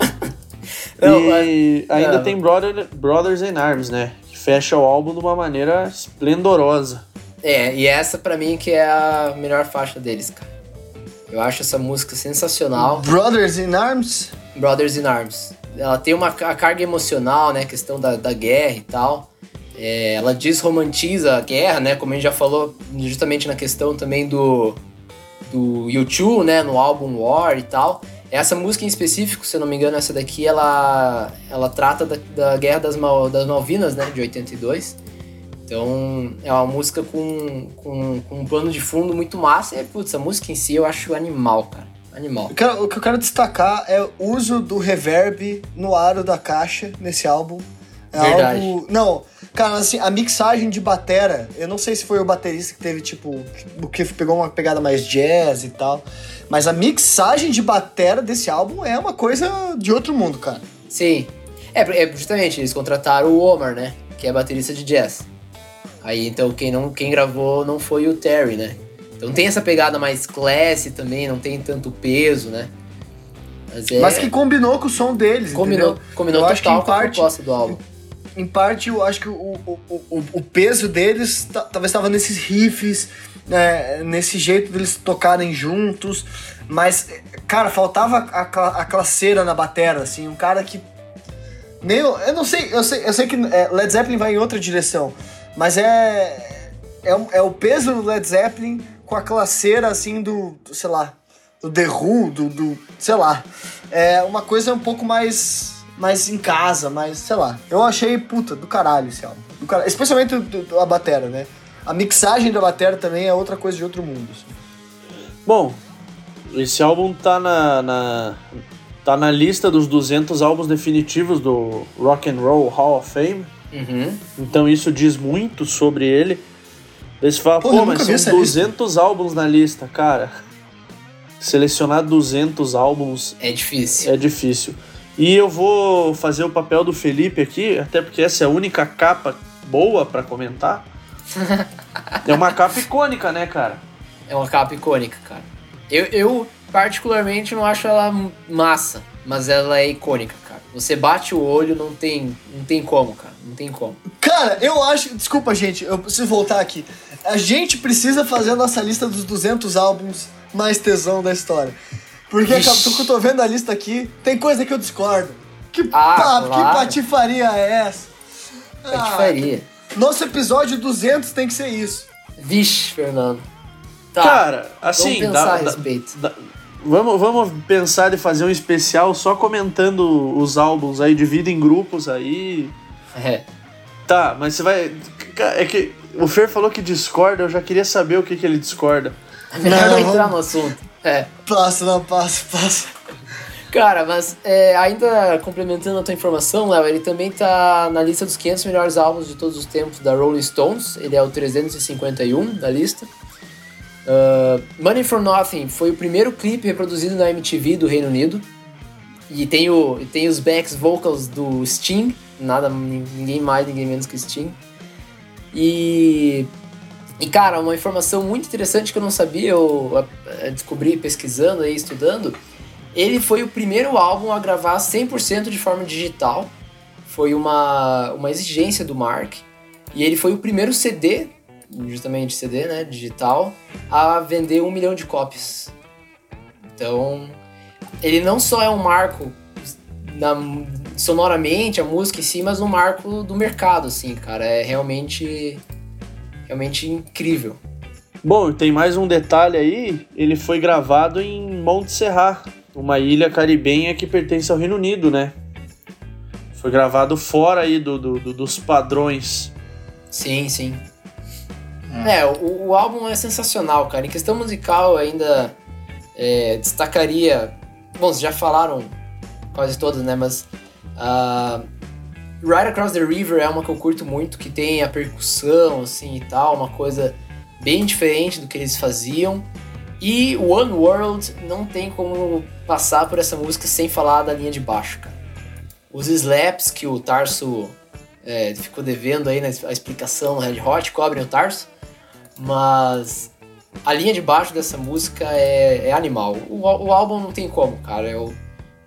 Não, e mas, ainda é. tem Brother, Brothers in Arms, né? Que fecha o álbum de uma maneira esplendorosa. É, e essa para mim que é a melhor faixa deles, cara. Eu acho essa música sensacional. Brothers in Arms? Brothers in Arms. Ela tem uma a carga emocional, né? Questão da, da guerra e tal. É, ela desromantiza a guerra, né? Como a gente já falou justamente na questão também do, do YouTube, né? No álbum War e tal. Essa música em específico, se eu não me engano, essa daqui, ela, ela trata da, da Guerra das, Mal, das Malvinas, né? De 82. Então, é uma música com, com, com, um plano de fundo muito massa. E, putz, a música em si eu acho animal, cara. Animal. Quero, o que eu quero destacar é o uso do reverb no aro da caixa nesse álbum. É Verdade. algo. Não, cara, assim, a mixagem de batera, eu não sei se foi o baterista que teve, tipo, o que pegou uma pegada mais jazz e tal. Mas a mixagem de batera desse álbum é uma coisa de outro mundo, cara. Sim. É, é justamente, eles contrataram o Omar, né? Que é baterista de jazz. Aí então quem, não, quem gravou não foi o Terry, né? Então tem essa pegada mais classy também, não tem tanto peso, né? Mas, é... Mas que combinou com o som deles, combinou, entendeu? Combinou eu total com parte, a proposta do álbum. Em parte, eu acho que o, o, o, o peso deles talvez estava nesses riffs, né, nesse jeito deles tocarem juntos. Mas, cara, faltava a, a classeira na batera, assim, um cara que. Meio. Eu não sei, eu sei, eu sei que é, Led Zeppelin vai em outra direção, mas é. É, é o peso do Led Zeppelin com a classeira, assim, do. do sei lá. Do The Who, do, do. sei lá. É uma coisa um pouco mais. mais em casa, mais. sei lá. Eu achei, puta, do caralho esse álbum. Do caralho. Especialmente do, do, a batera, né? A mixagem da bateria também é outra coisa de outro mundo. Assim. Bom, esse álbum tá na, na, tá na lista dos 200 álbuns definitivos do Rock and Roll Hall of Fame. Uhum. Então isso diz muito sobre ele. Daí você fala, pô, mas são 200 lista. álbuns na lista, cara. Selecionar 200 álbuns é difícil. É difícil. E eu vou fazer o papel do Felipe aqui, até porque essa é a única capa boa para comentar (laughs) é uma capa icônica, né, cara? É uma capa icônica, cara. Eu, eu, particularmente, não acho ela massa, mas ela é icônica. Você bate o olho, não tem, não tem como, cara. Não tem como. Cara, eu acho. Desculpa, gente, eu preciso voltar aqui. A gente precisa fazer a nossa lista dos 200 álbuns mais tesão da história. Porque eu tô vendo a lista aqui, tem coisa que eu discordo. Que, ah, pá, claro. que patifaria é essa? Patifaria. Ah, nosso episódio 200 tem que ser isso. Vixe, Fernando. Tá. Cara, assim, vamos pensar dá, a respeito. Dá, vamos, vamos pensar de fazer um especial só comentando os álbuns aí, divida em grupos aí. É. Tá, mas você vai. É que o Fer falou que discorda, eu já queria saber o que, que ele discorda. (laughs) É melhor não, não entrar no assunto. É. Passa, não, passa, passa. Cara, mas é, ainda complementando a tua informação, Léo, ele também tá na lista dos 500 melhores álbuns de todos os tempos da Rolling Stones. Ele é o 351 da lista. Uh, Money for Nothing foi o primeiro clipe reproduzido na MTV do Reino Unido. E tem, o, tem os backs vocals do Sting, nada, ninguém mais, ninguém menos que Sting. E, e cara, uma informação muito interessante que eu não sabia, eu descobri pesquisando e estudando ele foi o primeiro álbum a gravar 100% de forma digital. Foi uma, uma exigência do Mark. E ele foi o primeiro CD, justamente CD, né, digital, a vender um milhão de cópias. Então, ele não só é um marco na, sonoramente, a música em si, mas um marco do mercado, assim, cara. É realmente, realmente incrível. Bom, tem mais um detalhe aí. Ele foi gravado em Montserrat, uma ilha caribenha que pertence ao Reino Unido, né? Foi gravado fora aí do, do, do dos padrões. Sim, sim. É, o, o, álbum é sensacional, cara. Em questão musical, ainda é, destacaria. Bom, vocês já falaram quase todas, né? Mas. Uh, Across the River é uma que eu curto muito, que tem a percussão, assim e tal, uma coisa bem diferente do que eles faziam. E One World não tem como passar por essa música sem falar da linha de baixo, cara. Os slaps que o Tarso é, ficou devendo aí na explicação no Red Hot cobrem o Tarso, mas a linha de baixo dessa música é, é animal. O, o, álbum não tem como, cara. Eu,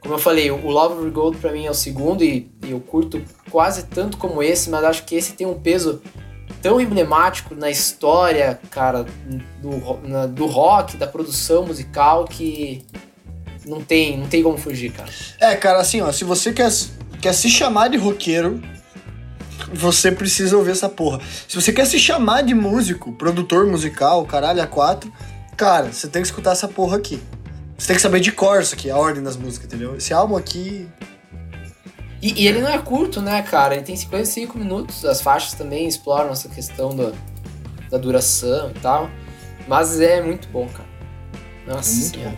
como eu falei, o Love Over Gold pra mim é o segundo e, e eu curto quase tanto como esse, mas acho que esse tem um peso tão emblemático na história, cara, do, na, do rock, da produção musical, que não tem, não tem como fugir, cara. É, cara, assim, ó, se você quer, quer se chamar de roqueiro, você precisa ouvir essa porra. Se você quer se chamar de músico, produtor musical, caralho, a quatro, cara, você tem que escutar essa porra aqui. Você tem que saber de cor isso aqui, a ordem das músicas, entendeu? Esse álbum aqui. E, e ele não é curto, né, cara? Ele tem 55 minutos. As faixas também exploram essa questão do, da duração e tal. Mas é muito bom, cara. Nossa É muito senhora.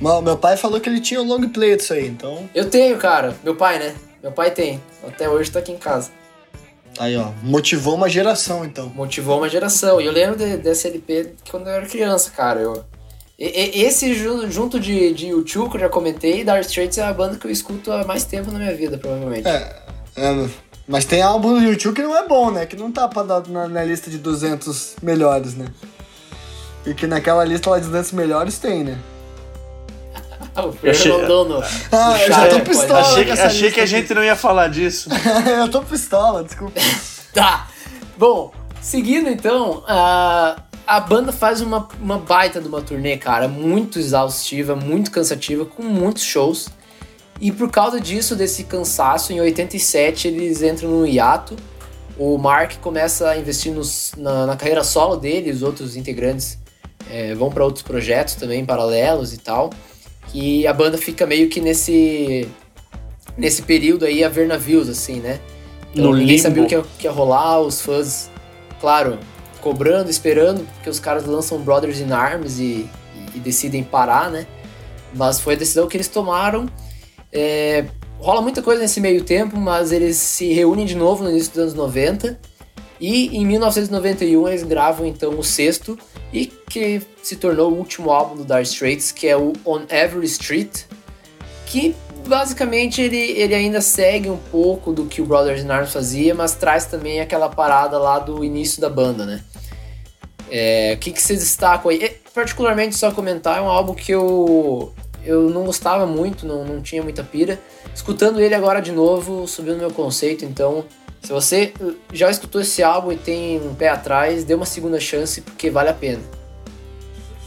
Meu meu pai falou que ele tinha o long play disso aí, então. Eu tenho, cara. Meu pai, né? Meu pai tem. Até hoje tá aqui em casa. Aí, ó. Motivou uma geração, então. Motivou uma geração. E eu lembro de, desse LP quando eu era criança, cara. Eu, e- esse ju- junto de, de YouTube que eu já comentei, Dark Straits é a banda que eu escuto há mais tempo na minha vida, provavelmente. É, é, mas tem álbum do YouTube que não é bom, né? Que não tá pra dar na, na lista de 200 melhores, né? E que naquela lista lá de 200 melhores tem, né? O Ah, no eu já tô pistola. achei que, com essa achei lista que a aqui. gente não ia falar disso. (laughs) eu tô pistola, desculpa. (laughs) Tá. Bom, seguindo então, a, a banda faz uma, uma baita de uma turnê, cara, muito exaustiva, muito cansativa, com muitos shows. E por causa disso, desse cansaço, em 87 eles entram no hiato. O Mark começa a investir nos- na, na carreira solo dele, os outros integrantes é, vão para outros projetos também paralelos e tal. E a banda fica meio que nesse nesse período aí a ver navios, assim, né? Então, No ninguém limbo. sabia o que ia, que ia rolar, os fãs, claro, cobrando, esperando, porque os caras lançam Brothers in Arms e, e- e decidem parar, né? Mas foi a decisão que eles tomaram. É, rola muita coisa nesse meio tempo, mas eles se reúnem de novo no início dos anos 90. E em 1991 eles gravam então o sexto e que se tornou o último álbum do Dire Straits, que é o On Every Street, que basicamente ele, ele ainda segue um pouco do que o Brothers in Arms fazia, mas traz também aquela parada lá do início da banda, né? É, o que, que se destaca aí? E, particularmente, só comentar, é um álbum que eu, eu não gostava muito, não, não tinha muita pira. Escutando ele agora de novo, subiu no meu conceito, então se você já escutou esse álbum e tem um pé atrás, dê uma segunda chance porque vale a pena.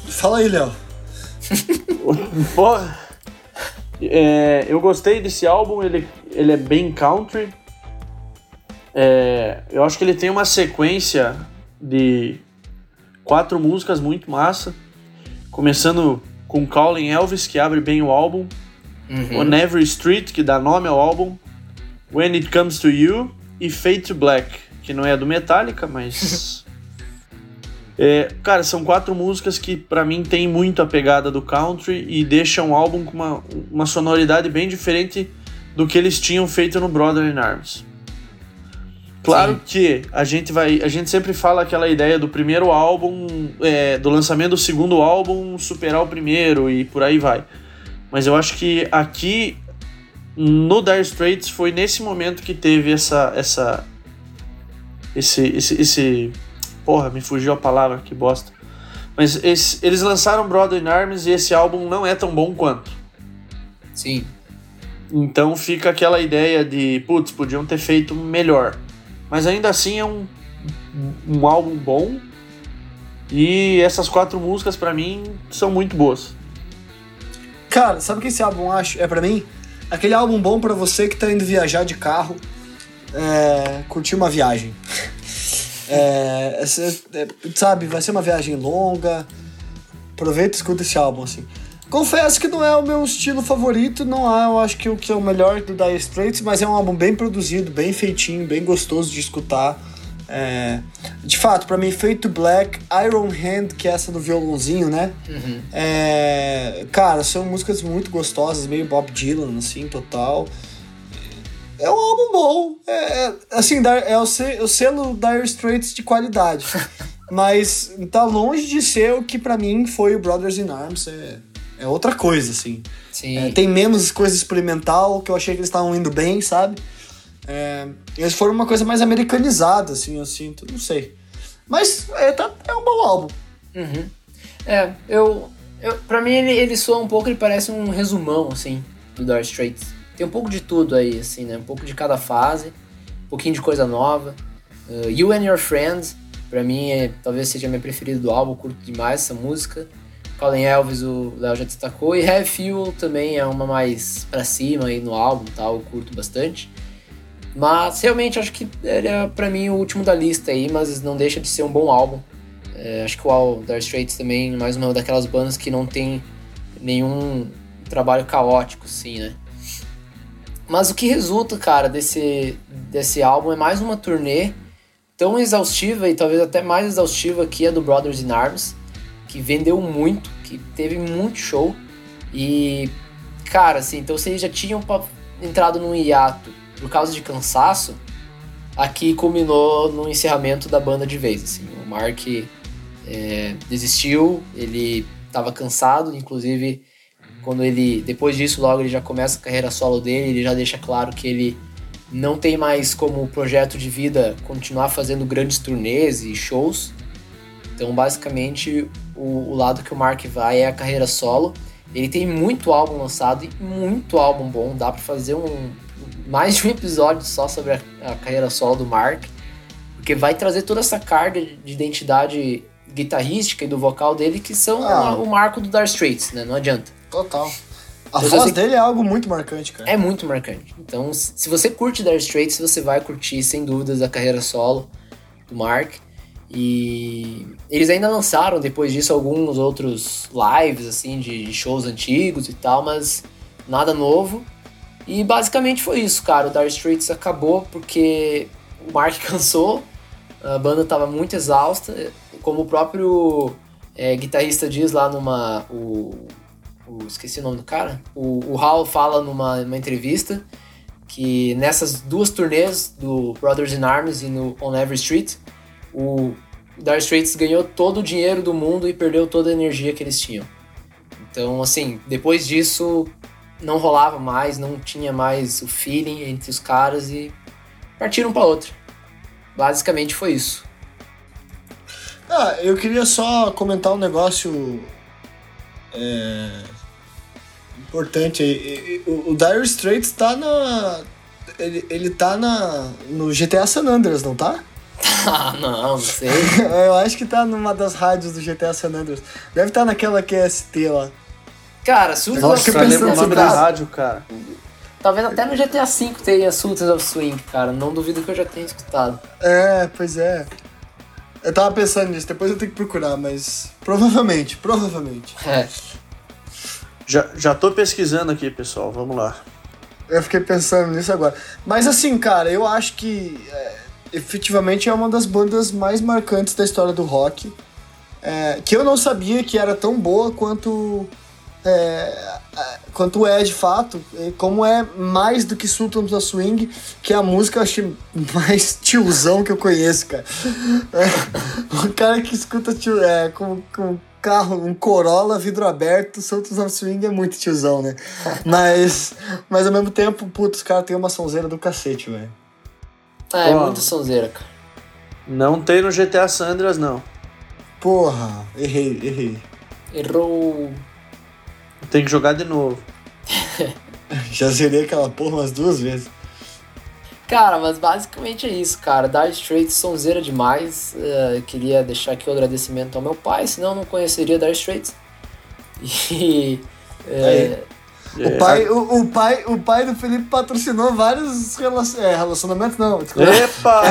Fala aí, Léo. (laughs) Pô, é, eu gostei desse álbum, ele, ele é bem country. É, eu acho que ele tem uma sequência de quatro músicas muito massa. Começando com Calling Elvis, que abre bem o álbum. On Every Street, que dá nome ao álbum. When It Comes to You e Fade to Black, que não é do Metallica, mas. (laughs) É, cara, são quatro músicas que pra mim tem muito a pegada do country e deixam o álbum com uma, uma sonoridade bem diferente do que eles tinham feito no Brother in Arms. Claro Sim. que a gente vai, a gente sempre fala aquela ideia do primeiro álbum, é, do lançamento do segundo álbum superar o primeiro e por aí vai. Mas eu acho que aqui no Dire Straits foi nesse momento que teve essa essa esse esse, esse porra, me fugiu a palavra, que bosta. Mas esse- eles lançaram Brother in Arms e esse álbum não é tão bom quanto. Sim. Então fica aquela ideia de, putz, podiam ter feito melhor. Mas ainda assim é um, um álbum bom. E essas quatro músicas pra mim são muito boas. Cara, sabe o que esse álbum acho? É pra mim? Aquele álbum bom pra você que tá indo viajar de carro, é, curtir uma viagem. É, essa- é, sabe, vai ser uma viagem longa. Aproveita e escuta esse álbum, assim. Confesso que não é o meu estilo favorito, não é, eu acho que o que é o melhor do Dire Straits, mas é um álbum bem produzido, bem feitinho, bem gostoso de escutar. É, de fato, pra mim, Fade to Black, Iron Hand, que é essa do violãozinho, né? É, cara, são músicas muito gostosas, meio Bob Dylan, assim, total. É um álbum bom. É, é, assim, é o, se- o selo Dire Straits de qualidade. (laughs) Mas tá longe de ser o que pra mim foi o Brothers in Arms. É, é outra coisa, assim. Sim. É, tem menos coisa experimental, que eu achei que eles estavam indo bem, sabe? É, eles foram uma coisa mais americanizada, assim, eu sinto, não sei. Mas é, tá- é um bom álbum. Uhum. É, eu, eu. Pra mim ele, ele soa um pouco, ele parece um resumão, assim, do Dire Straits. Tem um pouco de tudo aí, assim, né? Um pouco de cada fase, um pouquinho de coisa nova. Uh, you and Your Friends, pra mim, é, talvez seja a minha preferida do álbum, curto demais essa música. Colin Elvis, o Léo já destacou. E Heavy Fuel também é uma mais pra cima aí no álbum, tal, eu curto bastante. Mas realmente acho que era para mim o último da lista aí, mas não deixa de ser um bom álbum. É, acho que o Dire Straits também, mais uma daquelas bandas que não tem nenhum trabalho caótico, sim, né? Mas o que resulta, cara, desse, desse álbum é mais uma turnê tão exaustiva e talvez até mais exaustiva que a do Brothers in Arms, que vendeu muito, que teve muito show. E, cara, assim, então vocês já tinham entrado num hiato por causa de cansaço, aqui culminou no encerramento da banda de vez. Assim. O Mark é, desistiu, ele estava cansado, inclusive quando ele depois disso logo ele já começa a carreira solo dele, ele já deixa claro que ele não tem mais como projeto de vida continuar fazendo grandes turnês e shows. Então, basicamente, o, o, lado que o Mark vai é a carreira solo. Ele tem muito álbum lançado e muito álbum bom. Dá para fazer um mais de um episódio só sobre a, a, carreira solo do Mark, porque vai trazer toda essa carga de identidade guitarrística e do vocal dele que são ah. o marco do Dark Straits, né? Não adianta. Total. A então, voz dele é algo muito marcante, cara. É muito marcante. Então, se você curte Dire Straits, você vai curtir, sem dúvidas, a carreira solo do Mark. E eles ainda lançaram, depois disso, alguns outros lives, assim, de shows antigos e tal, mas nada novo. E basicamente foi isso, cara. O Dire Straits acabou porque o Mark (laughs) cansou, a banda tava muito exausta. Como o próprio é, guitarrista diz lá numa. O, o, esqueci o nome do cara. O, o Hal fala numa, numa entrevista que nessas duas turnês do Brothers in Arms e no On Every Street, o Dire Straits ganhou todo o dinheiro do mundo e perdeu toda a energia que eles tinham. Então, assim, depois disso não rolava mais, não tinha mais o feeling entre os caras e partiram para outra. Basicamente foi isso. Ah, eu queria só comentar um negócio é, importante. O, o Dire Straits tá na. Ele, ele tá na, no GTA San Andreas, não tá? (laughs) Ah, não, não sei. (laughs) eu acho que tá numa das rádios do GTA San Andreas. Deve estar tá naquela QST lá. Cara, Sultans of Swing. lembra o nome da rádio, cara. Talvez até no GTA V tenha Sultans of Swing, cara. Não duvido que eu já tenha escutado. É, pois é. Eu tava pensando nisso, depois eu tenho que procurar, mas provavelmente, provavelmente. É. Já, já tô pesquisando aqui, pessoal, vamos lá. Eu fiquei pensando nisso agora. Mas assim, cara, eu acho que é, efetivamente é uma das bandas mais marcantes da história do rock. É, que eu não sabia que era tão boa quanto é, quanto é de fato, como é mais do que Sultans of Swing, que é a música eu acho mais (laughs) tiozão que eu conheço, cara. É, o cara que escuta tio, é, com, com carro, um Corolla, vidro aberto, Sultans of Swing é muito tiozão, né? Mas, mas ao mesmo tempo, putz, os caras têm uma sonzeira do cacete, velho. É, é muita sonzeira, cara. Não tem no GTA Sandras, não. Porra, errei, errei. Errou. Tem que jogar de novo. (laughs) Já zerei aquela porra umas duas vezes. Cara, mas basicamente é isso, cara. Dire Straits sonzeira demais. Uh, queria deixar aqui o agradecimento ao meu pai, senão eu não conheceria Dire Straits. (laughs) E. Uh, o, pai, o, o, pai, o pai do Felipe patrocinou vários relacion... é, relacionamentos, não. Desculpa. Epa!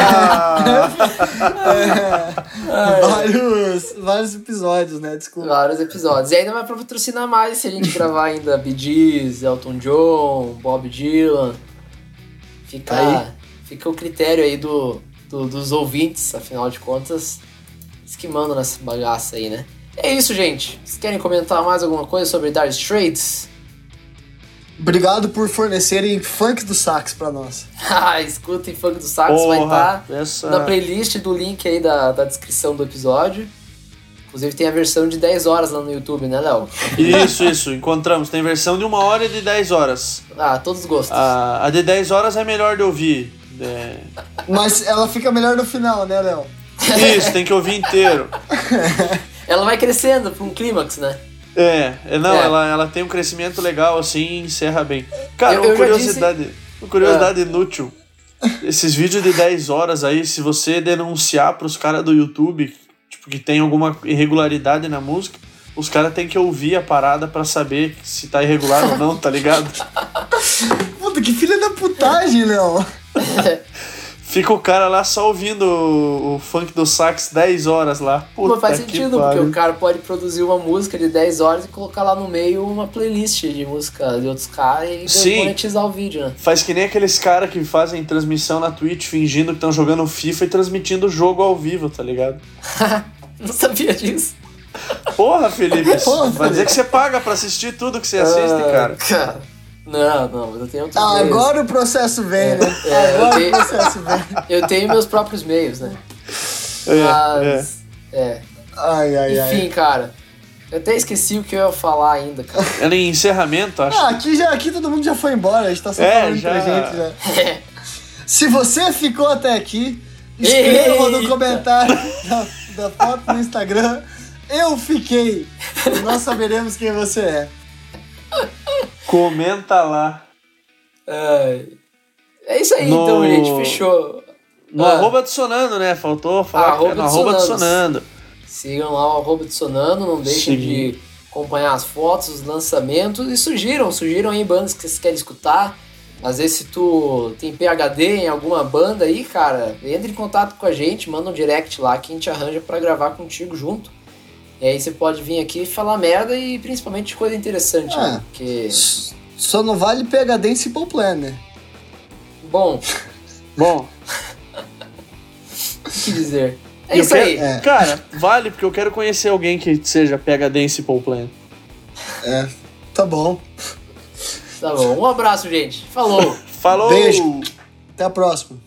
é, vários, vários episódios, né? Desculpa. Vários episódios. E ainda vai patrocinar mais se a gente gravar ainda Bee Gees, Elton John, Bob Dylan. Fica, aí. fica o critério aí do, do, dos ouvintes, afinal de contas, eles que mandam nessa bagaça aí, né? É isso, gente. Vocês querem comentar mais alguma coisa sobre Dire Straits? Obrigado por fornecerem funk do sax pra nós. (laughs) ah, escutem funk do sax, Porra, vai estar tá essa... na playlist do link aí da, da descrição do episódio. Inclusive tem a versão de 10 horas lá no YouTube, né, Léo? Isso, isso, encontramos. Tem versão de uma hora e de 10 horas. Ah, todos os gostos. A, a de 10 horas é melhor de ouvir. É... Mas ela fica melhor no final, né, Léo? Isso, tem que ouvir inteiro. (laughs) ela vai crescendo pra um clímax, né? É, é, não, é. Ela, ela tem um crescimento legal assim encerra bem. Cara, eu, uma, curiosidade, disse... uma curiosidade é. inútil. Esses vídeos de 10 horas aí, se você denunciar pros caras do YouTube, tipo, que tem alguma irregularidade na música, os caras têm que ouvir a parada para saber se tá irregular ou não, tá ligado? Puta, que filha da putagem, Léo. (laughs) Fica o cara lá só ouvindo o, o funk do sax 10 horas lá. Puta Mas faz que sentido, porque o cara pode produzir uma música de 10 horas e colocar lá no meio uma playlist de música de outros caras e Sim. monetizar o vídeo, né? Faz que nem aqueles caras que fazem transmissão na Twitch fingindo que estão jogando FIFA e transmitindo o jogo ao vivo, tá ligado? (laughs) Não sabia disso. Porra, Felipe, (laughs) Porra, vai dizer que você paga pra assistir tudo que você assiste, Ah, cara. cara. Não, não, mas eu tenho outros Ah, meios. agora o processo vem, né? É, agora eu o processo vem. (laughs) Eu tenho meus próprios meios, né? É, é. Mas. É. Ai, ai, ai. Enfim, cara. Eu até esqueci o que eu ia falar ainda, cara. (laughs) Era em encerramento, acho. Ah, aqui, já, aqui todo mundo já foi embora, a gente tá só É, falando já. pra gente já. (laughs) Se você ficou até aqui, escreva no comentário da, da foto no Instagram. Eu fiquei. Nós saberemos quem você é. Comenta lá. É, é isso aí, No- então, gente. Fechou. No Ah. arroba adicionando, né? Faltou falar Ah, que é no arroba arroba adicionando. Sigam lá o arroba Sonando, não deixem Seguir. de acompanhar as fotos, os lançamentos e sugiram, sugiram aí bandas que vocês querem escutar. Às vezes se tu tem PHD em alguma banda aí, cara, entre em contato com a gente, manda um direct lá que a gente arranja pra gravar contigo junto. E aí você pode vir aqui falar merda e principalmente coisa interessante, Ah. né? Porque, Só não vale PHD em Simple Plan, né? bom, (laughs) Bom, o que dizer? É eu isso quero- aí. É. Cara, vale porque eu quero conhecer alguém que seja PHD em Simple Plan. É. Tá bom. Tá bom, um abraço, gente. Falou! (laughs) Falou! Beijo. Até a próxima.